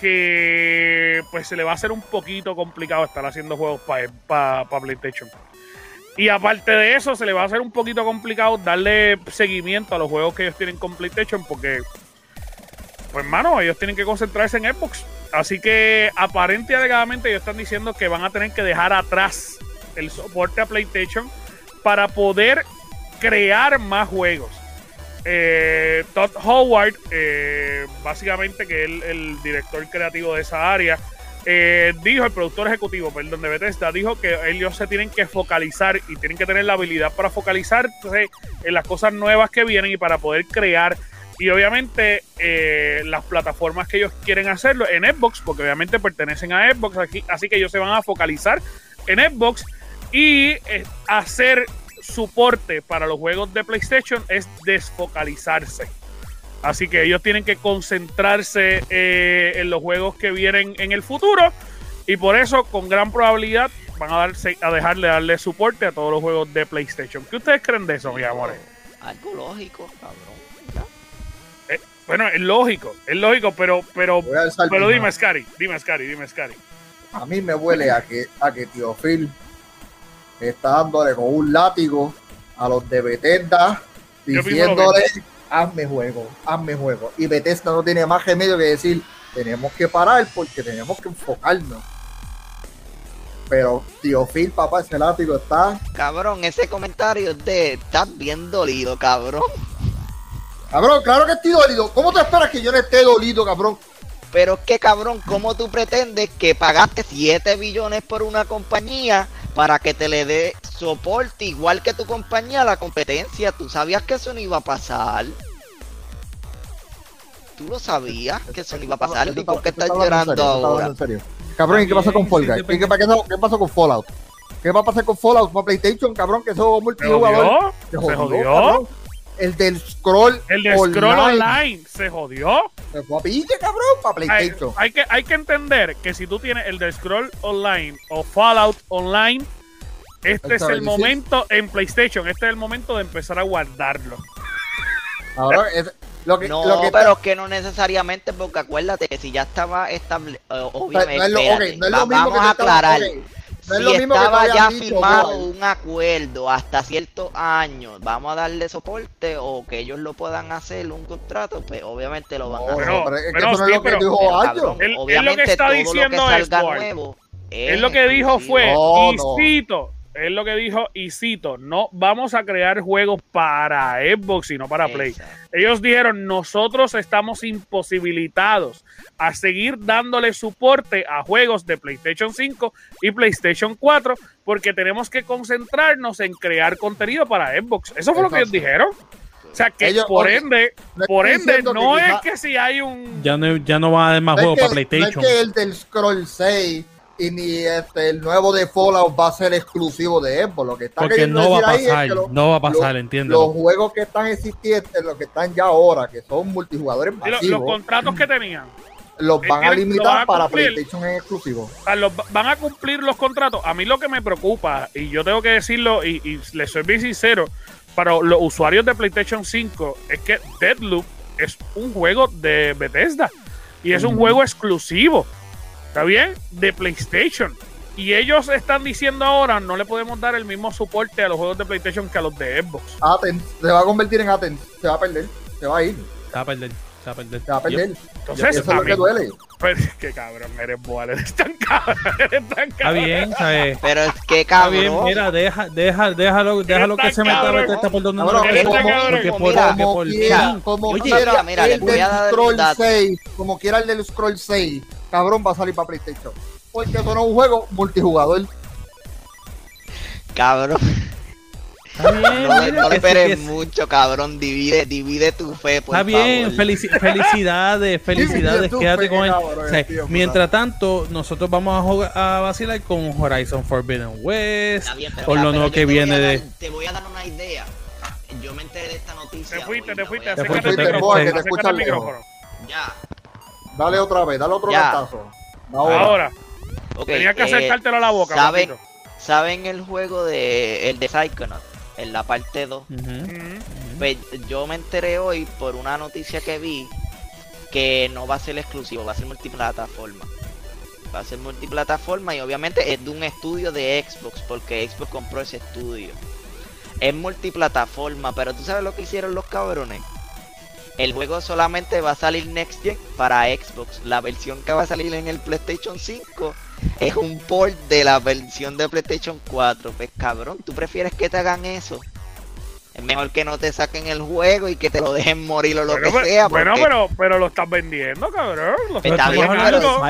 que pues se le va a hacer un poquito complicado estar haciendo juegos para PlayStation. Y aparte de eso, se le va a hacer un poquito complicado darle seguimiento a los juegos que ellos tienen con PlayStation porque pues mano, ellos tienen que concentrarse en Xbox. Así que aparente y alegadamente ellos están diciendo que van a tener que dejar atrás el soporte a PlayStation para poder crear más juegos. Eh, Todd Howard, eh, básicamente que es el, el director creativo de esa área, eh, dijo, el productor ejecutivo, perdón, de Bethesda, dijo que ellos se tienen que focalizar y tienen que tener la habilidad para focalizarse en las cosas nuevas que vienen y para poder crear. Y obviamente eh, las plataformas que ellos quieren hacerlo en Xbox, porque obviamente pertenecen a Xbox, aquí, así que ellos se van a focalizar en Xbox y eh, hacer soporte para los juegos de PlayStation es desfocalizarse. Así que ellos tienen que concentrarse eh, en los juegos que vienen en el futuro. Y por eso, con gran probabilidad, van a, darse, a dejarle darle soporte a todos los juegos de PlayStation. ¿Qué ustedes creen de eso, mis amores? Algo lógico, cabrón. Eh, bueno, es lógico, es lógico, pero, pero, pero dime. Scary, dime, Scary, dime, Scary. A mí me huele a que, a que Tío Phil está dándole con un látigo a los de Bethesda Yo pienso lo diciéndole hazme juego, hazme juego. Y Bethesda no tiene más remedio que decir tenemos que parar porque tenemos que enfocarnos. Pero Tío Phil, papá, ese látigo está. Cabrón, ese comentario es de estás bien dolido, cabrón. Cabrón, claro que estoy dolido. ¿Cómo te esperas que yo no esté dolido, cabrón? Pero es que, cabrón, ¿cómo tú pretendes que pagaste 7 billones por una compañía para que te le dé soporte igual que tu compañía a la competencia? ¿Tú sabías que eso no iba a pasar? ¿Tú lo sabías que eso no iba a pasar? ¿Y por qué estás llorando ahora? Cabrón, ¿y qué pasó con Fall Guys? depende. ¿Y qué, qué- qué pasó con Fallout? ¿Qué va a pasar con Fallout para PlayStation, cabrón? Que eso es ¿Se multijugador. jodió? ¿Se jodió? El del scroll. El de Scroll Online se jodió. Se fue a pique, cabrón, para Hay, PlayStation. hay que, hay que entender que si tú tienes el de Scroll Online o Fallout Online, este es el momento en PlayStation, este es el momento de empezar a guardarlo. Cabrón, es- lo que, No, lo que pero es que no necesariamente, porque acuérdate que si ya estaba estable, eh, obviamente, no es lo- ok, espérate, no es lo va- mismo vamos que a aclarar. No es si lo mismo que te estaba ya dicho, firmado Boy. un acuerdo hasta ciertos años, vamos a darle soporte o que ellos lo puedan hacer un contrato, pues obviamente lo van a No, hacer. Pero- pero es que pero eso no es lo que pero- dijo cabrón, Él- él lo que obviamente está todo diciendo lo que es, salga Ward, nuevo Él lo que dijo fue, No, y no. cito, él lo que dijo, y cito, no vamos a crear juegos para Xbox y no para Play. Exacto. Ellos dijeron, nosotros estamos imposibilitados a seguir dándole soporte a juegos de PlayStation 5 y PlayStation 4 porque tenemos que concentrarnos en crear contenido para Xbox. Eso fue lo que ellos dijeron. O sea que Ellos- por ende, No por ende, que no es quizá- que si hay un... Ya no, ya no va a haber más juegos que- para PlayStation. No es que el del Scroll 6 y ni este, el nuevo de Fallout va a ser exclusivo de Xbox. Lo que está porque no va a decir ahí es pasar, que lo- no va a pasar, lo- entiéndelo. los juegos que están existiendo, los que están ya ahora, que son multijugadores masivos, los contratos que tenían. los van a limitar van a para. PlayStation en exclusivo. O sea, los- van a cumplir los contratos. A mí lo que me preocupa, y yo tengo que decirlo, y, y les soy bien sincero, para los usuarios de PlayStation 5, es que Deadloop es un juego de Bethesda. Y es un juego exclusivo. ¿Está bien? De PlayStation. Y ellos están diciendo ahora, no le podemos dar el mismo soporte a los juegos de PlayStation que a los de Xbox. Aten, se va a convertir en Aten, se va a perder, se va a ir, Se va a perder, se va a perder. se va a perder. Entonces, Eso es lo mí- que duele. Pero es que cabrón, eres boal, eres tan cabrón, eres tan Está cabrón. bien, ¿sabes? Pero es que Está bien, cabrón. mira, deja, deja, déjalo, déjalo que se meta cabrón. Bethesda por donde no Cabrón, le como- porque como- por, mira, porque como por quiera, como quiera, mira, el voy a del dar el Scroll dato. 6, como quiera el del Scroll 6, cabrón, va a salir para PlayStation. Porque eso no es un juego multijugador. Cabrón, Está bien, no, le- mira, no le que sí, esperes mucho, cabrón. Divide, divide tu fe, por Está bien, favor. felici- felicidades, felicidades, quédate con él. cabrón, O sea, tío, puta. mientras tanto, nosotros vamos a, jugar, a vacilar con Horizon Forbidden West, Está bien, pero con lo nuevo que te voy a viene de... dar- Te voy a dar una idea. Yo me enteré de esta noticia. Te fuiste, hoy, te fuiste, Te fuiste, te te al lejos. micrófono. Ya. Dale otra vez, dale otro Ya. Ahora. Ahora, Ok, tenía que eh, acercártelo a la boca, ¿saben. ¿Saben el juego de el de Psychonaut? En la parte 2. Ujú. Ujú. Pues yo me enteré hoy por una noticia que vi que no va a ser exclusivo, va a ser multiplataforma. Va a ser multiplataforma y obviamente es de un estudio de Xbox porque Xbox compró ese estudio. Es multiplataforma, pero tú sabes lo que hicieron los cabrones. El juego solamente va a salir Next Gen para Xbox. La versión que va a salir en el PlayStation 5 es un port de la versión de PlayStation 4. Pues cabrón, ¿tú prefieres que te hagan eso? Es mejor que no te saquen el juego y que te lo dejen morir o lo Bueno, que pero- sea. bueno, porque- pero, pero lo estás vendiendo, cabrón. Lo Está estás vendiendo.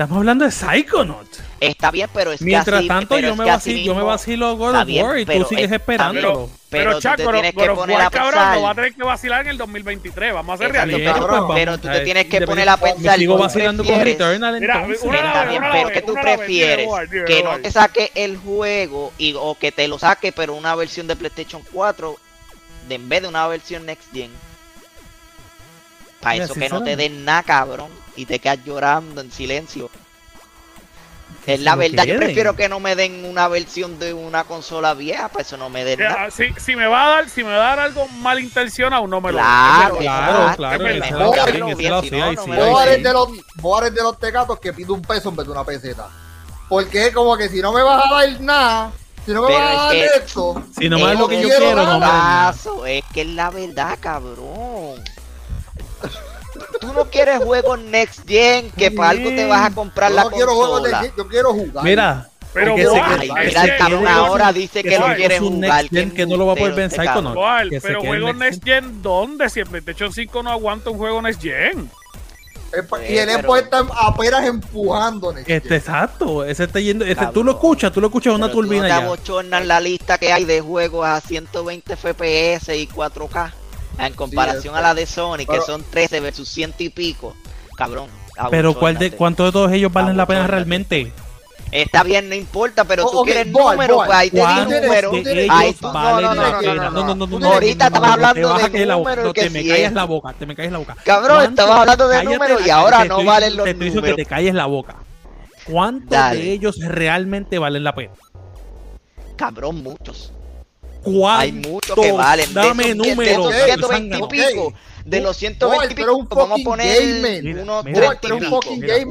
Estamos hablando de Psychonaut. Está bien, pero es que Mientras así- tanto, pero yo es me, que así vacilo, yo me vacilo God of bien, War y pero tú sigues está esperándolo. bien, pero Pero, Chaco, te pero, tienes que pero poner a pensar. lo va a tener que vacilar en el 2023. Vamos a ser Exacto, realistas. pero- cabrón. pero tú te tienes que poner a pensar, Me sigo ¿tú vacilando con? Returnal Mira, una bien, una pero ¿qué tú prefieres? que no te saque el juego y, o que te lo saque, pero una versión de PlayStation 4 de, en vez de una versión Next Gen. Para eso que no te den nada, cabrón, y te quedas llorando en silencio. Es la lo verdad, yo prefiero que no me den una versión de una consola vieja, para eso no me den nada. Si, si me va a dar, si me va a dar algo malintencionado, no me lo Claro, den. Claro, claro, es ese mejor lo que hacen, hacerlo ese bien, lo si hacen, no, ahí no sí, me ahí lo Vos sí. eres den. de los, vos eres de los tecatos que pide un peso en vez de una peseta. Porque es como que si no me vas a dar nada, si no me Pero vas a es dar esto, Si no me das lo que yo quiero no me das nada. Paso, es que es la verdad, cabrón. Tú no quieres juegos Next Gen, que para algo te vas a comprar yo la no quiero juegos de consola. yo quiero jugar. Mira, Pero se- Ay, Ay, mira, el cabrón ahora dice que Juan, quiere jugar. Next Gen que no lo va a poder en este. ¿Cuál? que se Pero juego en Next Gen, ¿dónde? Si el PlayStation 5 no aguanta un juego Next Gen. Sí, y el pero- Xbox está apenas empujando. Next Este, Gen. exacto, ese está yendo, este, tú lo escuchas, tú lo escuchas en una Pero tú turbina no te la lista que hay de juegos a 120 FPS y 4K. En comparación Sí, a la de Sony, que son 13 versus ciento y pico. Cabrón. Pero ¿cuál de. ¿cuántos de todos ellos valen la pena realmente? Está bien, no importa, pero Oh, tú quieres números, pues ahí te di ¿Cuántos números. ellos Ahí tú- no, valen no, la no, pena? no, No, no, no, no, no, Ahorita no, estabas no, hablando de caer la boca, números no, que te me calles es- la boca, te me calles la boca. Cabrón, ¿Cuántos- estabas hablando de números y ahora no estoy valen los Te estoy diciendo que números. te calles la boca. ¿Cuántos de ellos realmente valen la pena? Cabrón, muchos. ¿Cuántos? Hay muchos que valen. De Dame de números. esos 120 y pico. De los 120 y pico, un vamos a poner. Mira, unos mira, 30 pero y un pico.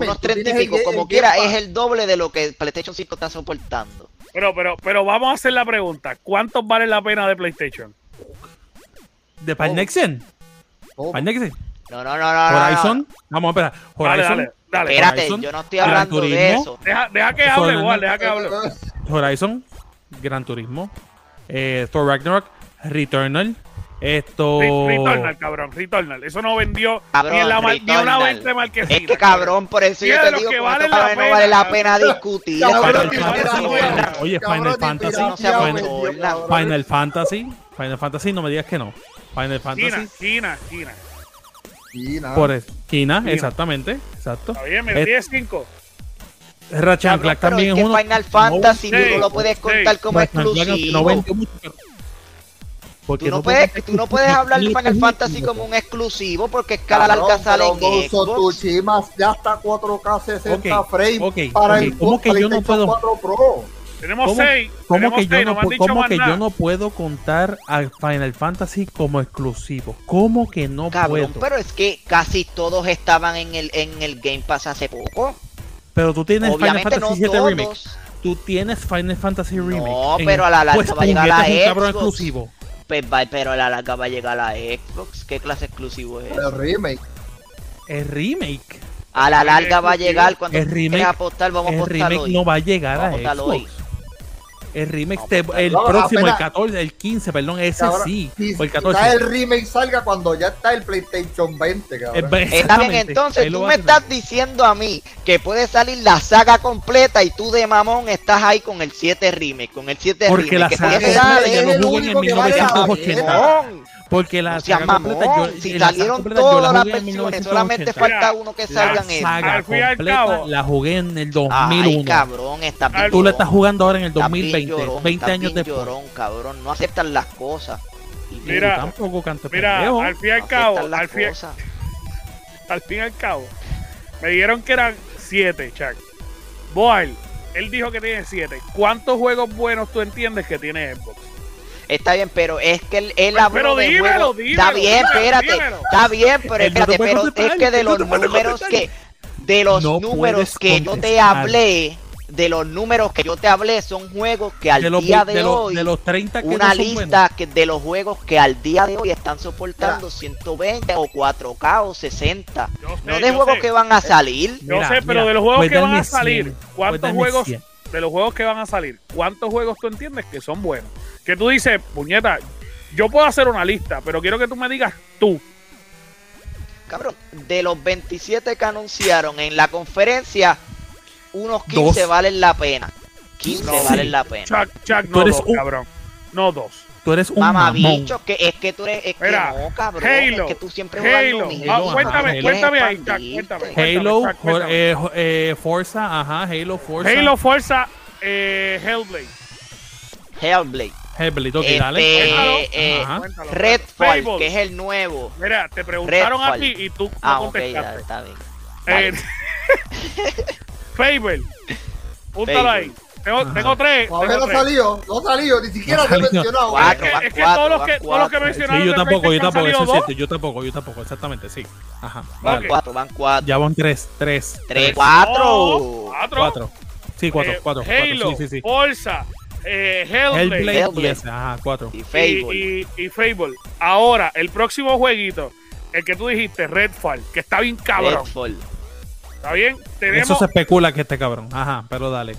Unos tú 30 y pico. el- Como el quiera, es el doble de lo que PlayStation 5 está soportando. Pero, pero, pero vamos a hacer la pregunta. ¿Cuántos vale la pena de PlayStation? ¿De el Oh. Next Gen? Oh. No, no, no, no. no, ¿Horizon? Vamos a esperar. Dale, ¿Horizon? dale, dale. Espérate, Horizon, yo no estoy hablando de eso. Deja, deja que hable, igual, deja que hable. Horizon, Gran Turismo, eh, Thor Ragnarok, Returnal. Esto. Returnal, cabrón, Returnal. Eso no vendió cabrón, ni, en la ni, una vez de marquesina. Es que cabrón, por eso yo te digo que vale la pena, no vale la pena discutir. Cabrón, Final oye, Final Fantasy, Final, Fantasy, Final Fantasy, no me digas que no. Final Fantasy. China, China, China. Por Kina, exactamente, exacto. Está bien, me 5. Rachancla también es uno. Final Fantasy no, no lo puedes contar sí, como exclusivo. Tú no, puedes, tú no puedes hablar de Final Fantasy como un exclusivo porque es cada larga sale en Xbox. ya hasta 4K 60 frames okay, para okay. el ¿Cómo que yo no puedo? 4 Pro. Tenemos 6. ¿Cómo, que, yo no, ¿cómo que yo no puedo contar a Final Fantasy como exclusivo? ¿Cómo que no Cabrón, puedo? Pero es que casi todos estaban en el, en el Game Pass hace poco. Pero tú tienes Final Obviamente no Fantasy VII Remake. Tú tienes Final Fantasy Remake. No, pero a la larga pues va a llegar a cabrón Xbox. exclusivo. Pues va, pero a la larga va a llegar a Xbox. ¿Qué clase exclusivo es? El remake. El remake. A la larga va a llegar cuando El remake- quieras apostar, vamos a El apostar remake hoy. no va a llegar a Vamos a votarlo Xbox. hoy. El remake, Vamos te- el No, próximo, el apenas- 14, el 15, perdón, ese Cabrón, sí. Si- o el quizás 14. el remake salga cuando ya está el PlayStation 20, Eh, cabrón. Está bien, entonces tú me estás diciendo a mí que puede salir la saga completa y tú de mamón estás ahí con el 7 remake, con el 7 Porque remake. la que saga completa sale, es lo el en único que vale la 1980. pena. mamón. Porque la saga completa, yo, si la saga salieron completa la todas las versiones, solamente 1980. falta uno que la salgan La en. saga Al fin y al completa cabo- la jugué en el Ay, 2001. cabrón, está bien Tú la estás jugando ahora en el estás bien 2020, llorón, 20 estás años después. llorón, cabrón, no aceptan las cosas. Y Mira, tampoco cantes Mira, pendejo. al fin y al cabo, al fin, al fin y al cabo, me dijeron que eran 7, Chuck. Boyle, él dijo que tiene 7. ¿Cuántos juegos buenos tú entiendes que tiene Xbox? Está bien, pero es que él, él habló pero de dímelo, juegos- dímelo, Está bien, dímelo, espérate. dímelo. Está bien, pero no espérate, puede pero contestar, es que de no los puede números contestar. que de los No números que yo te contestar. hablé, de los números que yo te hablé son juegos que al de los, día de, de, los, hoy de los 30 que no una lista que de los juegos que al día de hoy están soportando 120 o 4K o 60. Yo sé, No de juegos sé. que van a salir. Yo Mira, sé, pero mira, de los juegos puedes que van a salir, 100, ¿cuántos puedes darme juegos 100. De los juegos que van a salir, cuántos juegos tú entiendes que son buenos? Que tú dices, puñeta, yo puedo hacer una lista, pero quiero que tú me digas tú. Cabrón, de los 27 que anunciaron en la conferencia, unos 15 Dos. valen la pena. 15 Sí. valen la pena. Chuck, Chuck, Tú no eres dos, un- cabrón. No dos. Tú eres un Mamá mamón. bicho, que es que tú eres, es que Mira, no, cabrón, Halo, es que tú siempre Halo. lo mismo. Ah, Halo, cuéntame, Halo. cuéntame ahí, Expandirte. cuéntame. Halo, Chuck, cuéntame. eh, eh, Forza, ajá, Halo, Forza. Halo, Forza, eh, Hellblade. Hellblade. Hellblade, ok, Este, dale. Cuéntalo. eh, Ajá. Cuéntalo. Redfall, Fable. que es el nuevo. Mira, te preguntaron a Redfall. ti y tú no Ah, ok, ya, contestaste. está bien. Eh, Dale. Fable. Púntalo Fable. ahí. Tengo, Ajá. tengo tres. Tengo no tres. salió, no salió, ni siquiera No se mencionado. Cuatro. Es que, van es que cuatro, todos los que, todos los que mencionaron Sí, yo tampoco, yo tampoco, eso es cierto, yo tampoco, yo tampoco, exactamente, sí. Ajá, Van cuatro, van cuatro. Ya van tres, tres, Tres, cuatro. cuatro. cuatro. Sí, cuatro, Eh, cuatro, Halo, cuatro, sí, sí, sí. Forza, eh, Hellblade, Hellblade y Hellblade. ese, ajá, cuatro. Y Fable. y, y, y Fable. Ahora, el próximo jueguito, el que tú dijiste, Redfall, que está bien cabrón. Redfall. ¿Está bien? Tenemos. Eso se especula que este cabrón. Ajá, pero dale.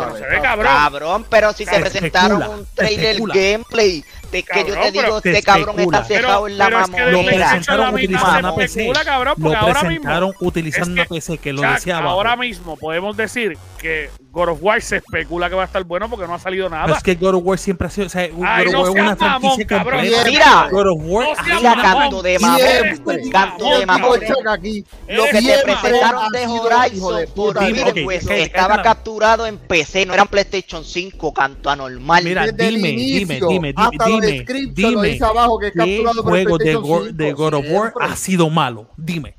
Pero se ¿sabes? ve cabrón. Cabrón, pero si te Se presentaron especula, un trailer especula. gameplay, es que yo te digo, este cabrón está cejado en la pero es que de Lo mamona. PlayStation presentaron la mitad utilizando se una PC. especula, cabrón, Lo porque ahora mismo. presentaron utilizando es que, una PC que lo abajo. ahora mismo podemos decir que God of War se especula que va a estar bueno porque no ha salido Pero nada. es que God of War siempre ha sido. O sea, God Ay, of no War es seas una mamón, franquicia cabrón. completa. Mira. God of War No Mira, mamón. canto de mamón. Siempre, Canto de mamón. Aquí. Lo que te presentaron de Horizon hijo de por puta. Dime, Twitter, ok, pues ok, estaba espera. capturado en PC, no era en PlayStation 5, canto anormal. Mira, Desde dime, inicio, dime, dime, dime, dime. dice abajo que es ¿Qué capturado por el juego de, PlayStation Go- 5, de God of War ha sido malo? Dime.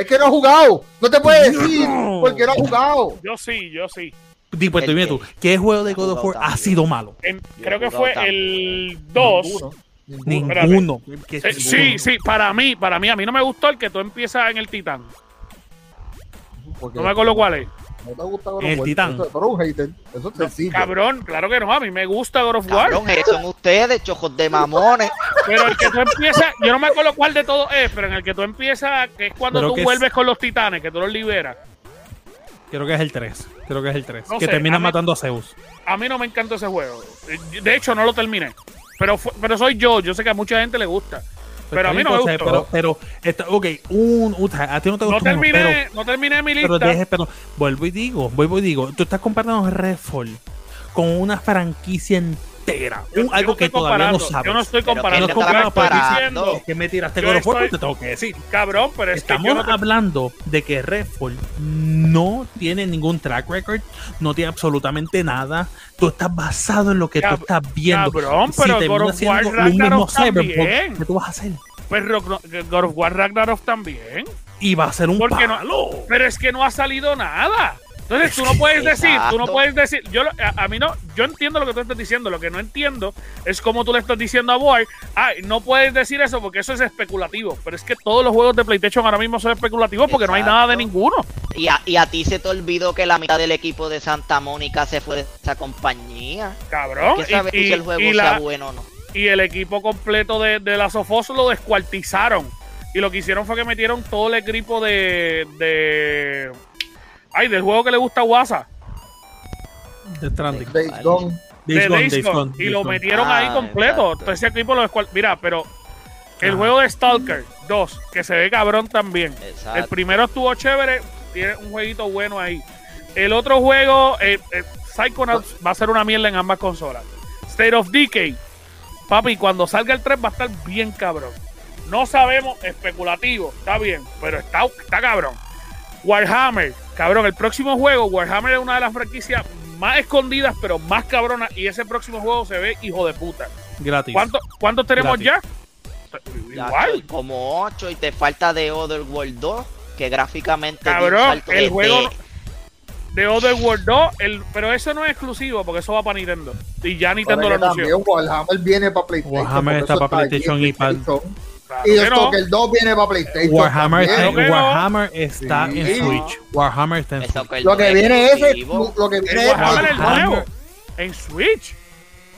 Es que no ha jugado. No te puedes decir No. porque no ha jugado. Yo sí, yo sí. Dime, pues, que- tú. ¿Qué juego de God of War ha sido malo? En- creo que fue el 2. Ninguno, ninguno. Eh, sí, sí, para mí, para mí, a mí no me gustó el que tú empiezas en el Titán. No me acuerdo cuál es. No te gusta God of El War, Titán. Eso, pero un hater. Eso es sencillo. Cabrón, claro que no, a mí me gusta God of War. Cabrón, esos son ustedes, chojos de mamones. Pero el que tú empiezas, yo no me acuerdo cuál de todos es, pero en el que tú empiezas, que es cuando Pero tú que es- vuelves con los titanes, que tú los liberas. Creo que es el 3. Creo que es el 3. No que sé, termina a mí- matando a Zeus. A mí no me encantó ese juego. De hecho, no lo terminé. Pero, pero soy yo, yo sé que a mucha gente le gusta. Pero a mí no me gustó. Pero, pero está, ok, un, un- a ti no te No gustó uno, terminé, pero, no terminé mi pero lista. deje, pero vuelvo y digo, vuelvo y digo, tú estás comparando Redfall con una franquicia entera, Yo- un- yo algo no que todavía no sabes. Yo no estoy comparando. que no comparando. Es que me tiraste estoy- pues te tengo que decir. cabrón, pero es que Estamos yo no te- hablando de que Redfall no tiene ningún track record, no tiene absolutamente nada. Tú estás basado en lo que Cab- tú estás viendo. cabrón, si pero termina God of War Ragnarok también. ¿qué tú vas a hacer? Pues God of War Ragnarok también. Y va a ser un Porque no-. Pero es que no ha salido nada. Entonces tú no puedes decir, tú no puedes decir, yo a, a mí no, yo entiendo lo que tú estás diciendo, lo que no entiendo es cómo tú le estás diciendo a Boy, ay, no puedes decir eso porque eso es especulativo, pero es que todos los juegos de PlayStation ahora mismo son especulativos porque no hay nada de ninguno. Y a, y a ti se te olvidó que la mitad del equipo de Santa Mónica se fue de esa compañía. Cabrón. ¿Qué sabes y, si el juego sea bueno o no? y el equipo completo de, de la Sofos lo descuartizaron. Y lo que hicieron fue que metieron todo el equipo de. de ay, del juego que le gusta a WhatsApp. The Stranding. Days Gone. de Days Gone, Days y lo metieron Ah, ahí completo. exacto. Entonces ese equipo lo descual- Mira, pero el Ajá. juego de Stalker 2, que se ve cabrón también. El Exacto. primero estuvo chévere, tiene un jueguito bueno ahí. El otro juego, eh, eh, Psychonauts, va a ser una mierda en ambas consolas. State of Decay, papi, cuando salga el 3 va a estar bien cabrón. No sabemos, especulativo, está bien, pero está, está cabrón. Warhammer, cabrón, el próximo juego, Warhammer es una de las franquicias más escondidas, pero más cabronas, y ese próximo juego se ve hijo de puta. Gratis. ¿Cuántos cuántos tenemos Gratis. ya? Igual. como 8 y te falta de Other World 2, que gráficamente Cabrón, el de- juego de- Other World 2, el, pero eso no es exclusivo porque eso va para Nintendo. Y ya Nintendo lo anunció. también Warhammer viene para PlayStation. Warhammer está para PlayStation y para-. Claro Y que esto no. que el 2 viene para PlayStation. Warhammer. Claro no. Warhammer está Sí. en Switch. Warhammer está en Switch. que Lo que viene es ese, lo que viene es Warhammer el nuevo. En Switch.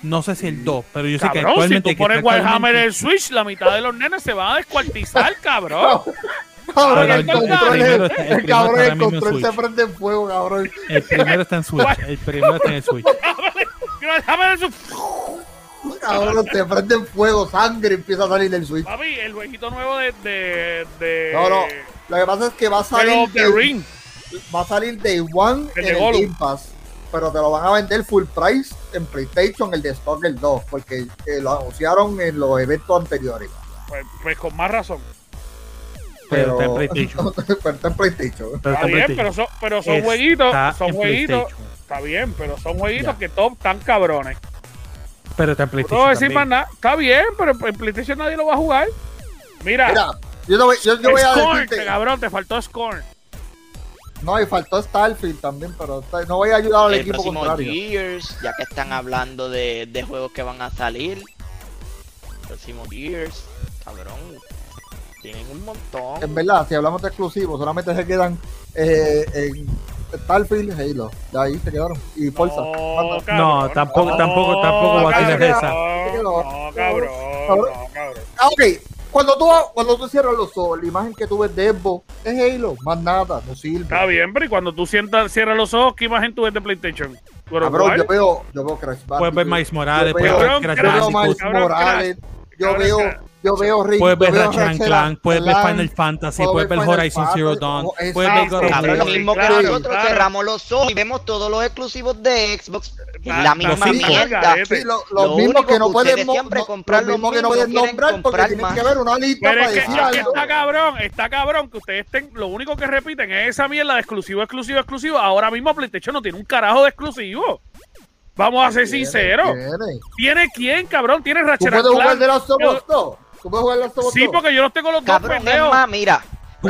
No sé si el 2, pero yo sé que Cabrón, si actualmente. tú pones está Warhammer actualmente- en Switch, la mitad de los nenes se van a descuartizar, cabrón. Cabrón, el el control, el, está- el cabrón, está el control se Switch. prende en fuego, cabrón. El primero está en Switch. El primero está en el Switch. Warhammer en su... Cabrón, se prende en fuego, sangre empieza a salir del switch. Papi, el jueguito nuevo de... de, de No, no. Lo que pasa es que va a salir, de- Ring. va a salir Day One El en de el. Game Pass. Pero te lo van a vender full price en PlayStation, el de Stalker 2, porque eh, lo anunciaron en los eventos anteriores. Pues, pues con más razón. Pero Pero, está en PlayStation. pero está en PlayStation. Pero Está está en bien, pero son, pero son Está jueguitos, son jueguitos, está bien, pero son jueguitos que top están cabrones. Pero está en No te voy PlayStation. a decir más también. nada, está bien, pero en PlayStation nadie lo va a jugar. Mira, Mira, yo, te voy, yo, yo voy a decirte, cabrón, te faltó Scorn. no, y faltó Starfield también, pero no voy a ayudar al el equipo contrario. Gears, ya que están hablando de, de juegos que van a salir. Próximo Gears, cabrón. Tienen un montón. En verdad, si hablamos de exclusivos, solamente se quedan eh, en Starfield y Halo. De ahí se quedaron. Y Forza. No, Anda. cabrón, No, tampoco- tampoco- tampoco va a tirar cabrón, esa. No, cabrón, no, cabrón. Ah, ok, cuando tú, cuando tú cierras los ojos, la imagen que tú ves de Xbox es Halo, más nada, no sirve. Está bien, pero y cuando tú sientas, cierras los ojos, ¿qué imagen tú ves de PlayStation? ¿Tú eres Cabrón, igual? yo veo, yo veo Crash Puedes ver Bandicoot, Miles Morales, puedes ver Crash Yo veo Bandicoot. Morales, yo veo, yo veo Ring, Puedes ver Ratchet Clank, puedes ver Final Fantasy, puedes ver Horizon Zero Dawn, oh, puedes ver. God lo mismo que nosotros cerramos los ojos y vemos todos los exclusivos de Xbox. La misma mierda. Lo, Lo los mismos único que no pueden los lo mismos que no mismo, pueden nombrar porque comprar tienen que ver una lista Pero para es que, decir es que algo. está cabrón, está cabrón que ustedes estén, lo único que repiten es esa mierda de exclusivo, exclusivo, exclusivo. Ahora mismo PlayStation no tiene un carajo de exclusivo. Vamos a ser sinceros. tiene. ¿Tiene quién, cabrón? ¿Tiene ¿Tú Ratchet puedes and jugar Clank? de las of Us Yo- 2? ¿Tú puedes jugar de las of Us Sí, 2? porque yo los tengo los dos Cabrón, es pendejos. más, mira. Sí,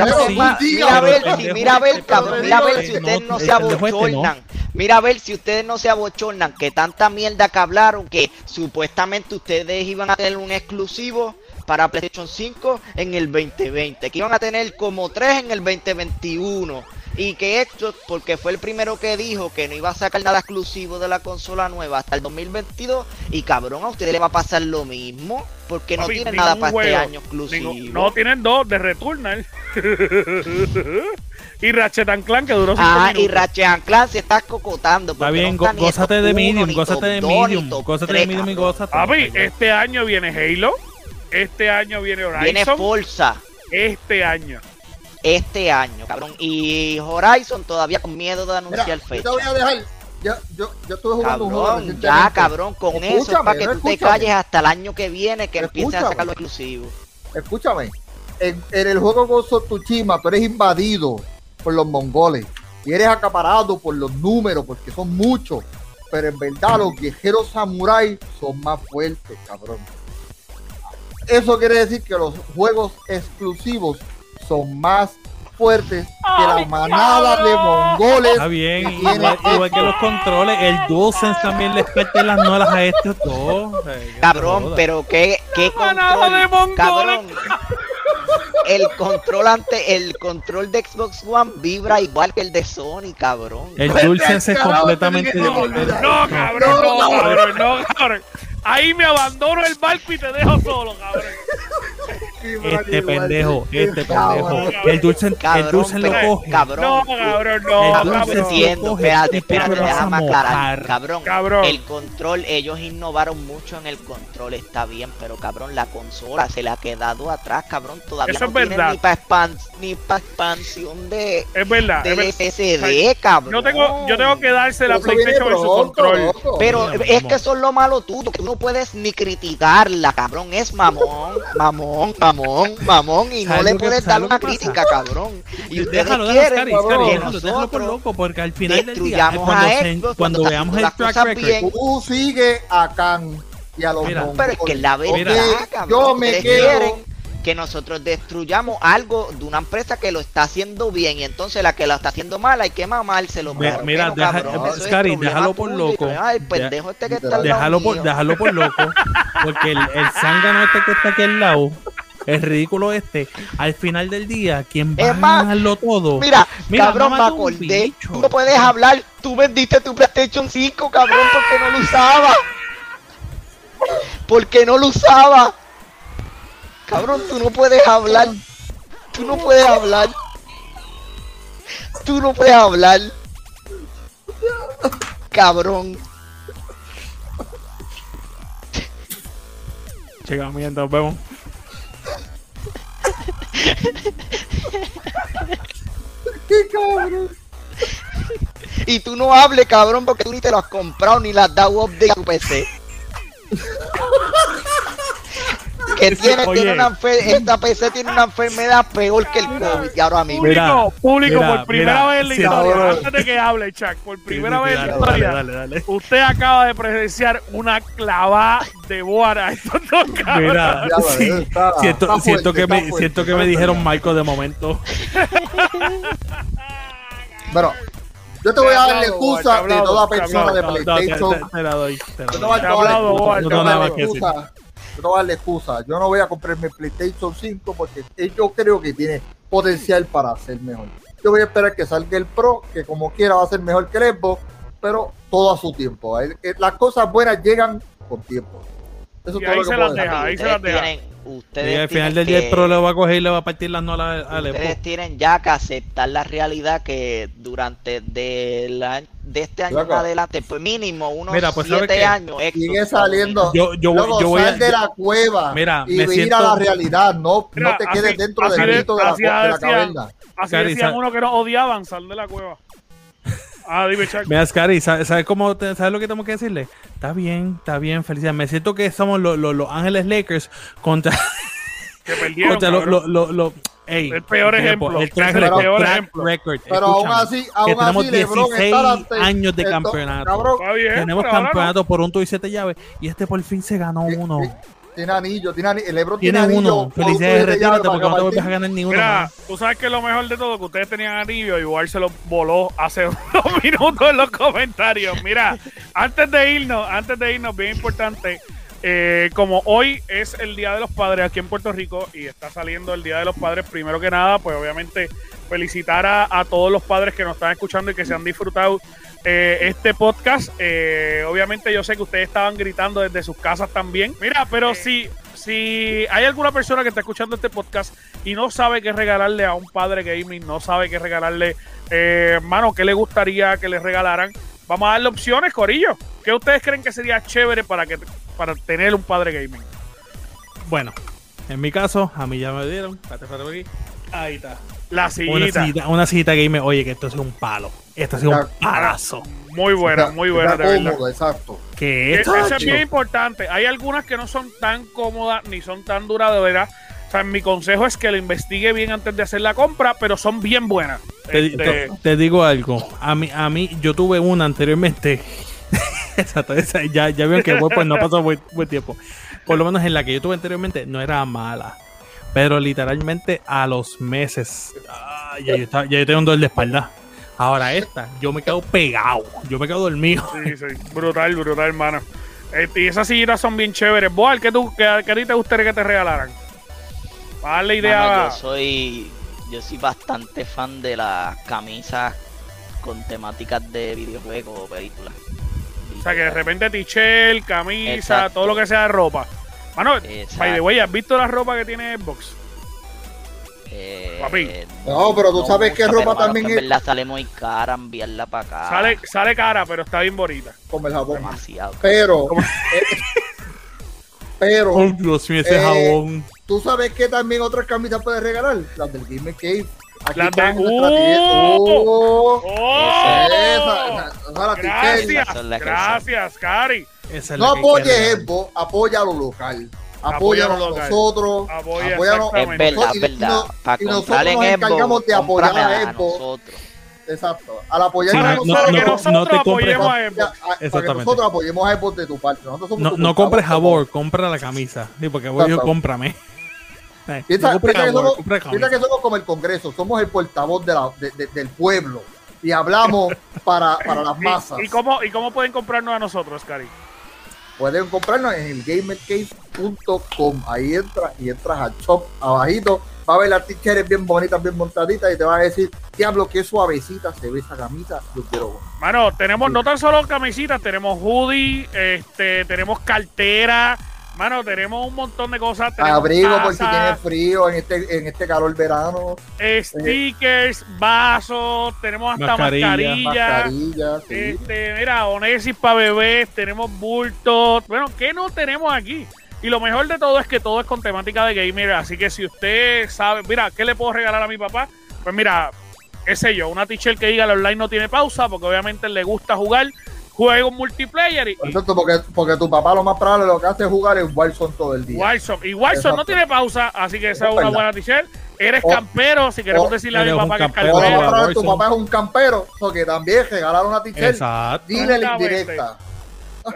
mira a ver, si, mira a ver, cabrón, mira a ver si pendejo, ustedes no, no se pendejo este no. abochornan. Mira a ver si ustedes no se abochornan, que tanta mierda que hablaron, que supuestamente ustedes iban a tener un exclusivo para PlayStation 5 en el 2020, que iban a tener como tres en el 2021. Y que Xbox, porque fue el primero que dijo que no iba a sacar nada exclusivo de la consola nueva hasta el 2022. Y cabrón, a ustedes les va a pasar lo mismo, porque no tienen nada para este año exclusivo. Ningún- no, tienen dos de Returnal. y Ratchet and Clank que duró cinco Ah, y minutos. Ratchet and Clank se está cocotando. Está bien, no gózate de medium, gózate de medium, gózate de medium y gózate. Papi, este año viene Halo. Este año viene Horizon. Viene Forza este año. Este año, cabrón. Y Horizon todavía con miedo de Mira, anunciar yo te fecha. voy a dejar. Yo, yo, yo estuve jugando un juego Cabrón, ya, cabrón, con eso es Escúchame, para que no, tú te escúchame. calles hasta el año que viene que empiecen a Escúchame. sacar lo exclusivo. Escúchame. En, en el juego Ghost of Tsushima tú eres invadido por los mongoles y eres acaparado por los números porque son muchos. Pero en verdad los guerreros samuráis son más fuertes, cabrón. Eso quiere decir que los juegos exclusivos son más fuertes que ¡Ay, la manada de mongoles. Está bien, igual, igual que los controles, el DualSense también les parte las nolas a estos dos. Cabrón, pero qué, qué manada de control, mongoles. cabrón. El control ante el control de Xbox One vibra igual que el de Sony, cabrón. El DualSense es completamente diferente. No, cabrón, No, cabrón, no, cabrón. Ahí me abandono el barco y te dejo solo, cabrón. Este pendejo, este pendejo. Cabrón. El DualSense, el DualSense lo coge. cabrón, No, cabrón, no, El dulce entiendo, espérate, espérate, déjame aclarar, cabrón, Cabrón. el control, ellos innovaron mucho en el control, está bien, pero cabrón, la consola se le ha quedado atrás, cabrón, todavía Eso no es verdad. ni para pa expansión de Es verdad. es verdad. SSD, cabrón. Yo tengo, yo tengo que darse la PlayStation en su control. loco. pero Mira, es que eso es lo malo tuyo, que tú no puedes ni criticarla, cabrón. Es mamón, mamón, mamón, mamón. Y no ¿Sabes le puedes dar una crítica, cabrón. Y ustedes Déjalo, déjalo, quieren Scary, cabrón, déjalo, déjalo por loco, porque al final del día, cuando, a se- cuando cuando veamos el las track cosas record, bien. Tú sigue a Khan y a los Mira, mongoles. Pero es que la verdad, Ok, cabrón, yo me quedo quieren que nosotros destruyamos algo de una empresa que lo está haciendo bien y entonces la que lo está haciendo mal hay que mamárselo. Mira, claro mira, no, deja- cabrón, problema déjalo por tuyo. loco. Ay, pendejo este que está al lado déjalo por, déjalo por loco, porque el, el zángano este que está aquí al lado el ridículo este, al final del día, quien va Es a ganarlo todo. Mira, Mira, cabrón, me acordé. Tú no puedes hablar. Tú vendiste tu PlayStation 5, cabrón, porque no lo usaba. Porque no lo usaba. Cabrón, tú no puedes hablar. Tú no puedes hablar. Tú no puedes hablar. Cabrón. Mía, nos vemos. ¡Qué cabrón! Y tú no hables, cabrón, porque tú ni te lo has comprado ni le has dado update a tu PC. que tiene, Oye. tiene una esta PC tiene una enfermedad peor que el COVID y ahora mismo. Público, Mira, público, mira, por primera mira, vez en la sí, historia, cabrón. antes de que hable, Chuck, por primera Sí, sí, vez en la historia, dale, dale, dale. usted acaba de presenciar una clavada de boara a estos dos. Mira, sí, está- siento, está siento fuerte, que me, fuerte, siento que me dijeron. Marco de momento. Bueno, yo te voy a dar la excusa de toda persona de PlayStation. te- te la doy. Te la Yo doy. te voy a dar la excusa, yo te voy a dar la aplaudo. excusa. Yo no voy a comprar mi PlayStation 5 porque yo creo que tiene potencial para ser mejor. Yo voy a esperar que salga el Pro, que como quiera va a ser mejor que el Xbox, pero todo a su tiempo. El- el- Las cosas buenas llegan con tiempo. Eso Y todo ahí lo que se las deja. ahí se ustedes las deja. Ustedes Y al final tienen del día el que- pro le va a coger y le va a partir las nolas al Ustedes tienen ya que aceptar la realidad que durante de, la- de este año en Loco. adelante, pues mínimo unos Mira, pues, ¿sabe siete años. Xbox Sigue a saliendo. Yo- yo voy- Luego yo voy a- sal de la cueva Mira, y me siento- a la realidad. No, Mira, no te quedes así- dentro así del de- mito de la, así de la caverna. Así decían uno que nos odiaban, sal de la cueva. Ah, dime, Chuck. Mira, Scary, ¿sabes, cómo te- ¿sabes lo que tenemos que decirle? Está bien, está bien, felicidades. Me siento que somos los los- los Ángeles Lakers contra, Que perdieron, contra los... cabrón. los- los- los- ey, El peor ejemplo. El track el record. peor track ejemplo. record. Pero aún así, que aún tenemos así, LeBron 16 está ante- años de campeonato. Cabrón, Está bien, Tenemos campeonato por un tubo y siete llaves. Y este por fin se ganó uno. Tiene anillo, tiene anillo. El LeBron tiene, Tiene anillo. uno. Felicidades, retírate porque no te vuelves a ganar ni no. uno Mira, más. tú sabes que lo mejor de todo que ustedes tenían anillo, igual se lo voló hace unos minutos en los comentarios. Mira, antes de irnos, antes de irnos, bien importante, eh, como hoy es el Día de los Padres aquí en Puerto Rico y está saliendo el Día de los Padres, primero que nada, pues obviamente felicitar a, a todos los padres que nos están escuchando y que se han disfrutado eh, este podcast. Eh, obviamente yo sé que ustedes estaban gritando desde sus casas también. Mira, pero si, si hay alguna persona que está escuchando este podcast y no sabe qué regalarle a un padre gaming, no sabe qué regalarle, eh, mano, qué le gustaría que le regalaran, vamos a darle opciones, Corillo. ¿Qué ustedes creen que sería chévere para que para tener un padre gaming? Bueno, en mi caso, a mí ya me dieron. Ahí está. La Una sillita. cita, una cita gamer. Oye, que esto es un palo. Esto es un Está- palazo. Muy buena, muy buena, Está de verdad. cómodo, exacto. Que Eso esto es bien importante. Hay algunas que no son tan cómodas ni son tan duraderas. O sea, mi consejo es que lo investigue bien antes de hacer la compra, pero son bien buenas. Te, Este, te- te digo algo. A mí, a mí, yo tuve una anteriormente. Exacto, esa- ya, ya vieron que pues no pasó buen, buen tiempo. Por lo menos en la que yo tuve anteriormente no era mala. Pero literalmente a los meses. ah, ya, yo estaba- ya yo tenía un dolor de espalda. Ahora esta, yo me quedo pegado. Yo me quedo dormido. Sí, sí. Brutal, brutal, hermano. Este, y esas sillitas son bien chéveres. Boal, ¿qué, tú, qué, qué a ti te gustaría que te regalaran? Para darle idea. Mano, yo soy yo soy bastante fan de las camisas con temáticas de videojuegos o películas. o sea, que de repente t-shirt, camisa, Exacto. todo lo que sea de ropa. Mano, Exacto. by the way, ¿has visto la ropa que tiene Xbox? Eh, Papi. No, pero tú sabes que ropa también que en es- verdad sale muy cara enviarla para acá. Sale, sale cara, pero está bien bonita. como el jabón. demasiado. Pero, eh, pero, Oh, Dios mío, ese Eh, jabón. tú sabes que también otras camisas puedes regalar, las del Gamer Cave. Aquí Las de- están en nuestra ¡Oh! ¡Oh! Esa, esa, esa, la Gracias, es la gracias, Cari. Es No la apoyes. Xbox, apoya lo local. Apóyanos local. nosotros. Apoya Apóyanos- Es verdad, y- es verdad. y no- para y nosotros nos encargamos de apoyar a nosotros. Exacto. Al apoyar Sí, a no- nosotros, no- que no- nosotros no te compres- apoyemos a para que Exactamente. nosotros apoyemos a de tu parte. Nosotros somos No, tu no compres jabón, compra la camisa. Sí, porque voy yo, cómprame. Piensa, no compres piensa que que somos como el Congreso, somos el portavoz de la- de- de- del pueblo y hablamos para, para las masas. ¿Y, y cómo, ¿Y cómo pueden comprarnos a nosotros, Cari? Pueden comprarnos en el gamercase.com. Ahí entras y entras al shop abajito. Va a ver las t-shirts bien bonitas, bien montaditas y te va a decir, diablo, qué suavecita se ve esa camisa. Yo quiero. Mano, tenemos no tan solo camisitas, tenemos hoodie, este, tenemos cartera, mano, tenemos un montón de cosas. Tenemos Abrigo por si tazas, tienes frío en este, en este calor verano. stickers, vasos, tenemos hasta Mascarilla, mascarillas. Sí. Este, mira, Onesis para bebés, tenemos bultos. Bueno, ¿qué no tenemos aquí? Y lo mejor de todo es que todo es con temática de gamer. Así que si usted sabe, mira, ¿qué le puedo regalar a mi papá? Pues mira, qué sé yo, una t-shirt que diga el online no tiene pausa, porque obviamente le gusta jugar juegos multiplayer y, Exacto, porque, porque tu papá lo más probable lo que hace es jugar en Warzone todo el día. Warzone. Y Warzone no Exacto. tiene pausa, así que esa Es es una verdad. buena t-shirt. Eres O- campero, si queremos o- decirle a mi papá que es campero. Tu papá es un campero, porque también regalar una t-shirt. Exacto. Dile la indirecta.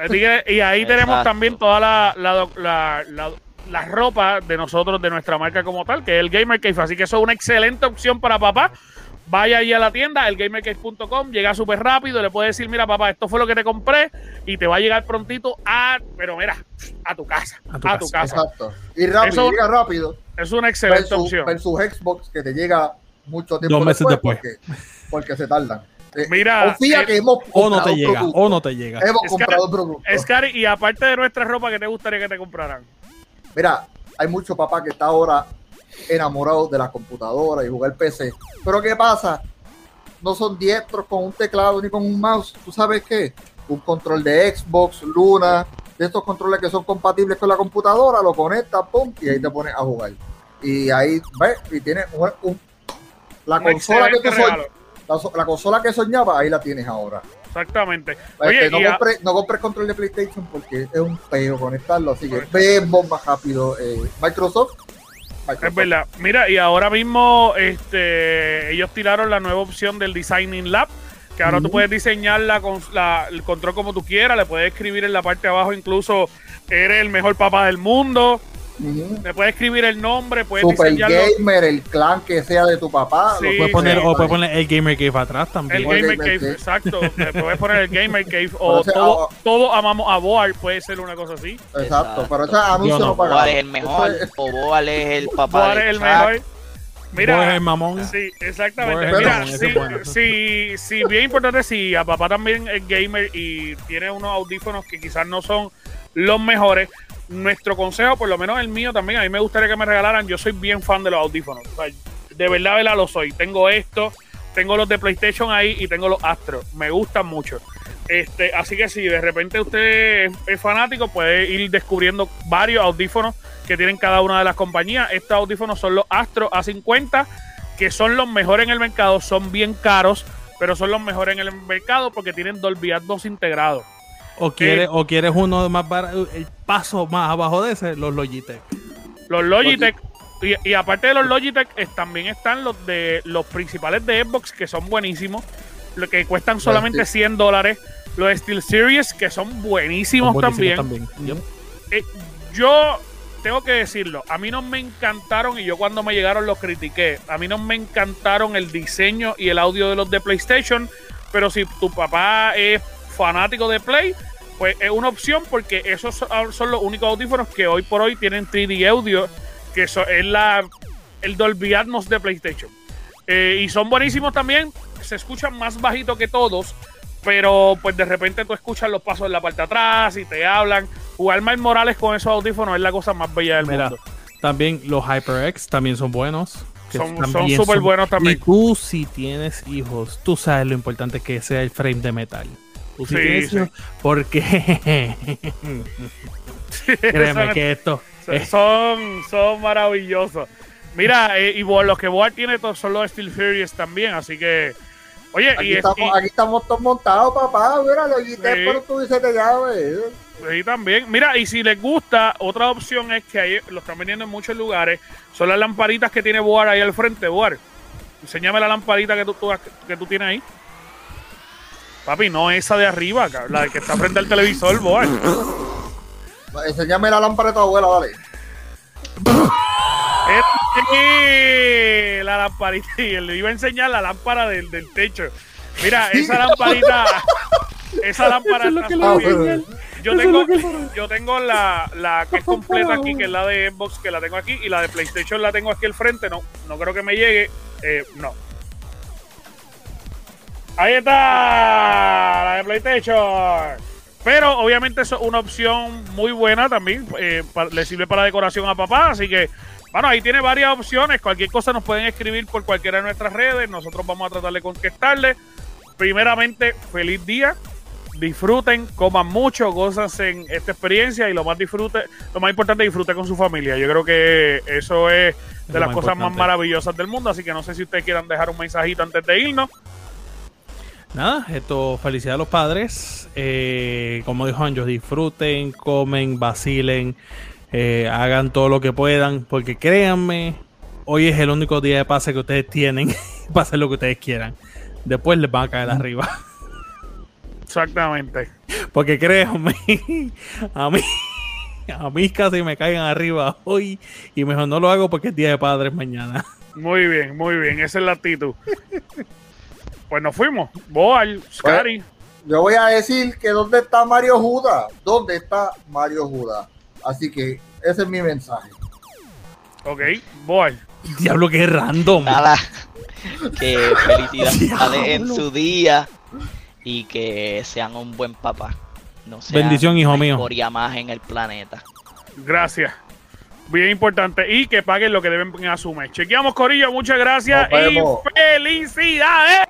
Que- y ahí Exacto. tenemos también toda la, la, la, la- la ropa de nosotros, de nuestra marca como tal, que es el Gamer Cave. Así que eso es una excelente opción para papá. Vaya ahí a la tienda, elgamercave.com, llega súper rápido, le puede decir, mira papá, esto fue lo que te compré y te va a llegar prontito a, pero mira, a tu casa, a A tu, tu casa. Exacto. Y rápido, Eso- llega rápido. Es una excelente Versus, opción. versus Xbox que te llega mucho tiempo Dos meses después. Porque, porque se tardan. Eh, Mira, confía eh, que hemos O no te llega, o no te llega. Hemos Es comprado productos. Scary, y aparte de nuestra ropa, ¿qué te gustaría que te compraran? Mira, hay mucho papá que está ahora enamorado de la computadora y jugar PC. Pero ¿qué pasa? No son diestros con un teclado ni con un mouse. ¿Tú sabes qué? Un control de Xbox, Luna, de estos controles que son compatibles con la computadora, lo conectas, pum, y ahí te pones a jugar. Y ahí, ¿ves? Y tienes un, un- la consola que excelente tú soñ- regalo. la, la consola que soñaba, ahí la tienes ahora. Exactamente. Este, Oye, no, compres, no compres control de PlayStation porque es un peo conectarlo, así que vemos más rápido. eh, Microsoft, Microsoft. Es verdad. Mira, y ahora mismo este, ellos tiraron la nueva opción del Designing Lab, que ahora tú puedes diseñar la, la- el control como tú quieras, le puedes escribir en la parte de abajo incluso, eres el mejor papá del mundo, Ujú. le puedes escribir el nombre, puedes Super. Gamer, el clan que sea de tu papá. Sí, Puedes poner, sí. o puedes poner el Gamer Cave atrás El también. Gamer Gamer Cave. Cave, exacto. Le puedes poner el Gamer Cave o todo, todo amamos a Boar, puede ser una cosa así. Exacto, Exacto. pero ese anuncio Yo no. no, pagado. Boal es el mejor, Eso es- o Boal es el papá Boar es el Chuck. mejor. Mira, el mamón. Sí, exactamente. Mira, eso sí, bueno. sí, sí, bien importante, si a papá también es gamer y tiene unos audífonos que quizás no son los mejores, nuestro consejo, por lo menos el mío también, a mí me gustaría que me regalaran, yo soy bien fan de los audífonos. O sea, de verdad, verdad lo soy. Tengo esto, tengo los de PlayStation ahí y tengo los Astro. Me gustan mucho. Este, así que si de repente usted es, es fanático, puede ir descubriendo varios audífonos que tienen cada una de las compañías. Estos audífonos son los Astro A50, que son los mejores en el mercado, son bien caros, pero son los mejores en el mercado porque tienen Dolby Atmos integrado. O quieres, o quieres uno más barato, el paso más abajo de ese, los Logitech. Los Logitech, y, y aparte de los Logitech, es- también están los de los principales de Xbox, que son buenísimos, lo que cuestan solamente Steel. 100 dólares. Los de Steel Series, que son buenísimos, Son buenísimos también. también. Eh, yo tengo que decirlo, a mí no me encantaron y yo cuando me llegaron los critiqué. A mí no me encantaron el diseño y el audio de los de PlayStation, pero si tu papá es fanático de Play, pues es una opción porque esos son los únicos audífonos que hoy por hoy tienen 3D audio, que eso es la el Dolby Atmos de PlayStation. Eh, y son buenísimos también, se escuchan más bajito que todos, pero pues de repente tú escuchas los pasos en la parte de atrás y te hablan. Jugar Miles Morales con esos audífonos es la cosa más bella del Mira, mundo. también los HyperX también son buenos. que Son- también son súper buenos también. Y tú si tienes hijos, tú sabes lo importante que sea el frame de metal. Sí, sí. porque créeme Son- que esto es son, son maravillosos. Mira, eh, y los que Boar tiene todos son los Steel Furious también, así que. Oye, Aquí y, es- estamos, y- aquí estamos todos montados, papá. Mira, lo quité, Sí. pero tú dices de llave. Sí, también. Mira, y si les gusta, otra opción es que ahí lo están vendiendo en muchos lugares. Son las lamparitas que tiene Boar ahí al frente, Boar. Enséñame la lamparita que tú, tú- que tú tienes ahí. Papi, no esa de arriba, la que está frente al televisor, Boar. Enséñame la lámpara de tu abuela, dale. Este, la lamparita. Y le iba a enseñar la lámpara del, del techo. Mira, esa lamparita. Esa lámpara. Eso es lo que bien. yo es tengo, lo que son. yo tengo la, la que es completa aquí, que es la de Xbox, que la tengo aquí, y la de PlayStation la tengo aquí al frente. No, no creo que me llegue. Eh, no. Ahí está, la de PlayStation. Pero obviamente eso es una opción muy buena también. eh, le sirve para decoración a papá. Así que, bueno, ahí tiene varias opciones. Cualquier cosa nos pueden escribir por cualquiera de nuestras redes. Nosotros vamos a tratar de contestarle. Primeramente, feliz día. Disfruten, coman mucho, gózanse en esta experiencia y lo más disfrute, lo más importante, disfrute con su familia. Yo creo que eso es de las cosas más maravillosas del mundo. Así que no sé si ustedes quieran dejar un mensajito antes de irnos. Nada, esto, felicidad a los padres. Eh, como dijo Anjo, disfruten, comen, vacilen, eh, hagan todo lo que puedan, porque créanme, hoy es el único día de pase que ustedes tienen para hacer lo que ustedes quieran. Después les van a caer arriba. Exactamente. Porque créanme, a mí, a mí casi me caigan arriba hoy y mejor no lo hago porque es día de padres mañana. Muy bien, muy bien. Esa es la actitud. Pues nos fuimos. Boal, Scary. Yo voy a decir que ¿dónde está Mario Judas? ¿Dónde está Mario Judas? Así que ese es mi mensaje. Ok, Boal. Diablo, que random. Nada. Que felicidades en su día y que sean un buen papá. No sean Bendición, hijo mío. más en el planeta. Gracias. Bien importante. Y que paguen lo que deben a su mes. Chequeamos, Corillo. Muchas gracias y felicidades.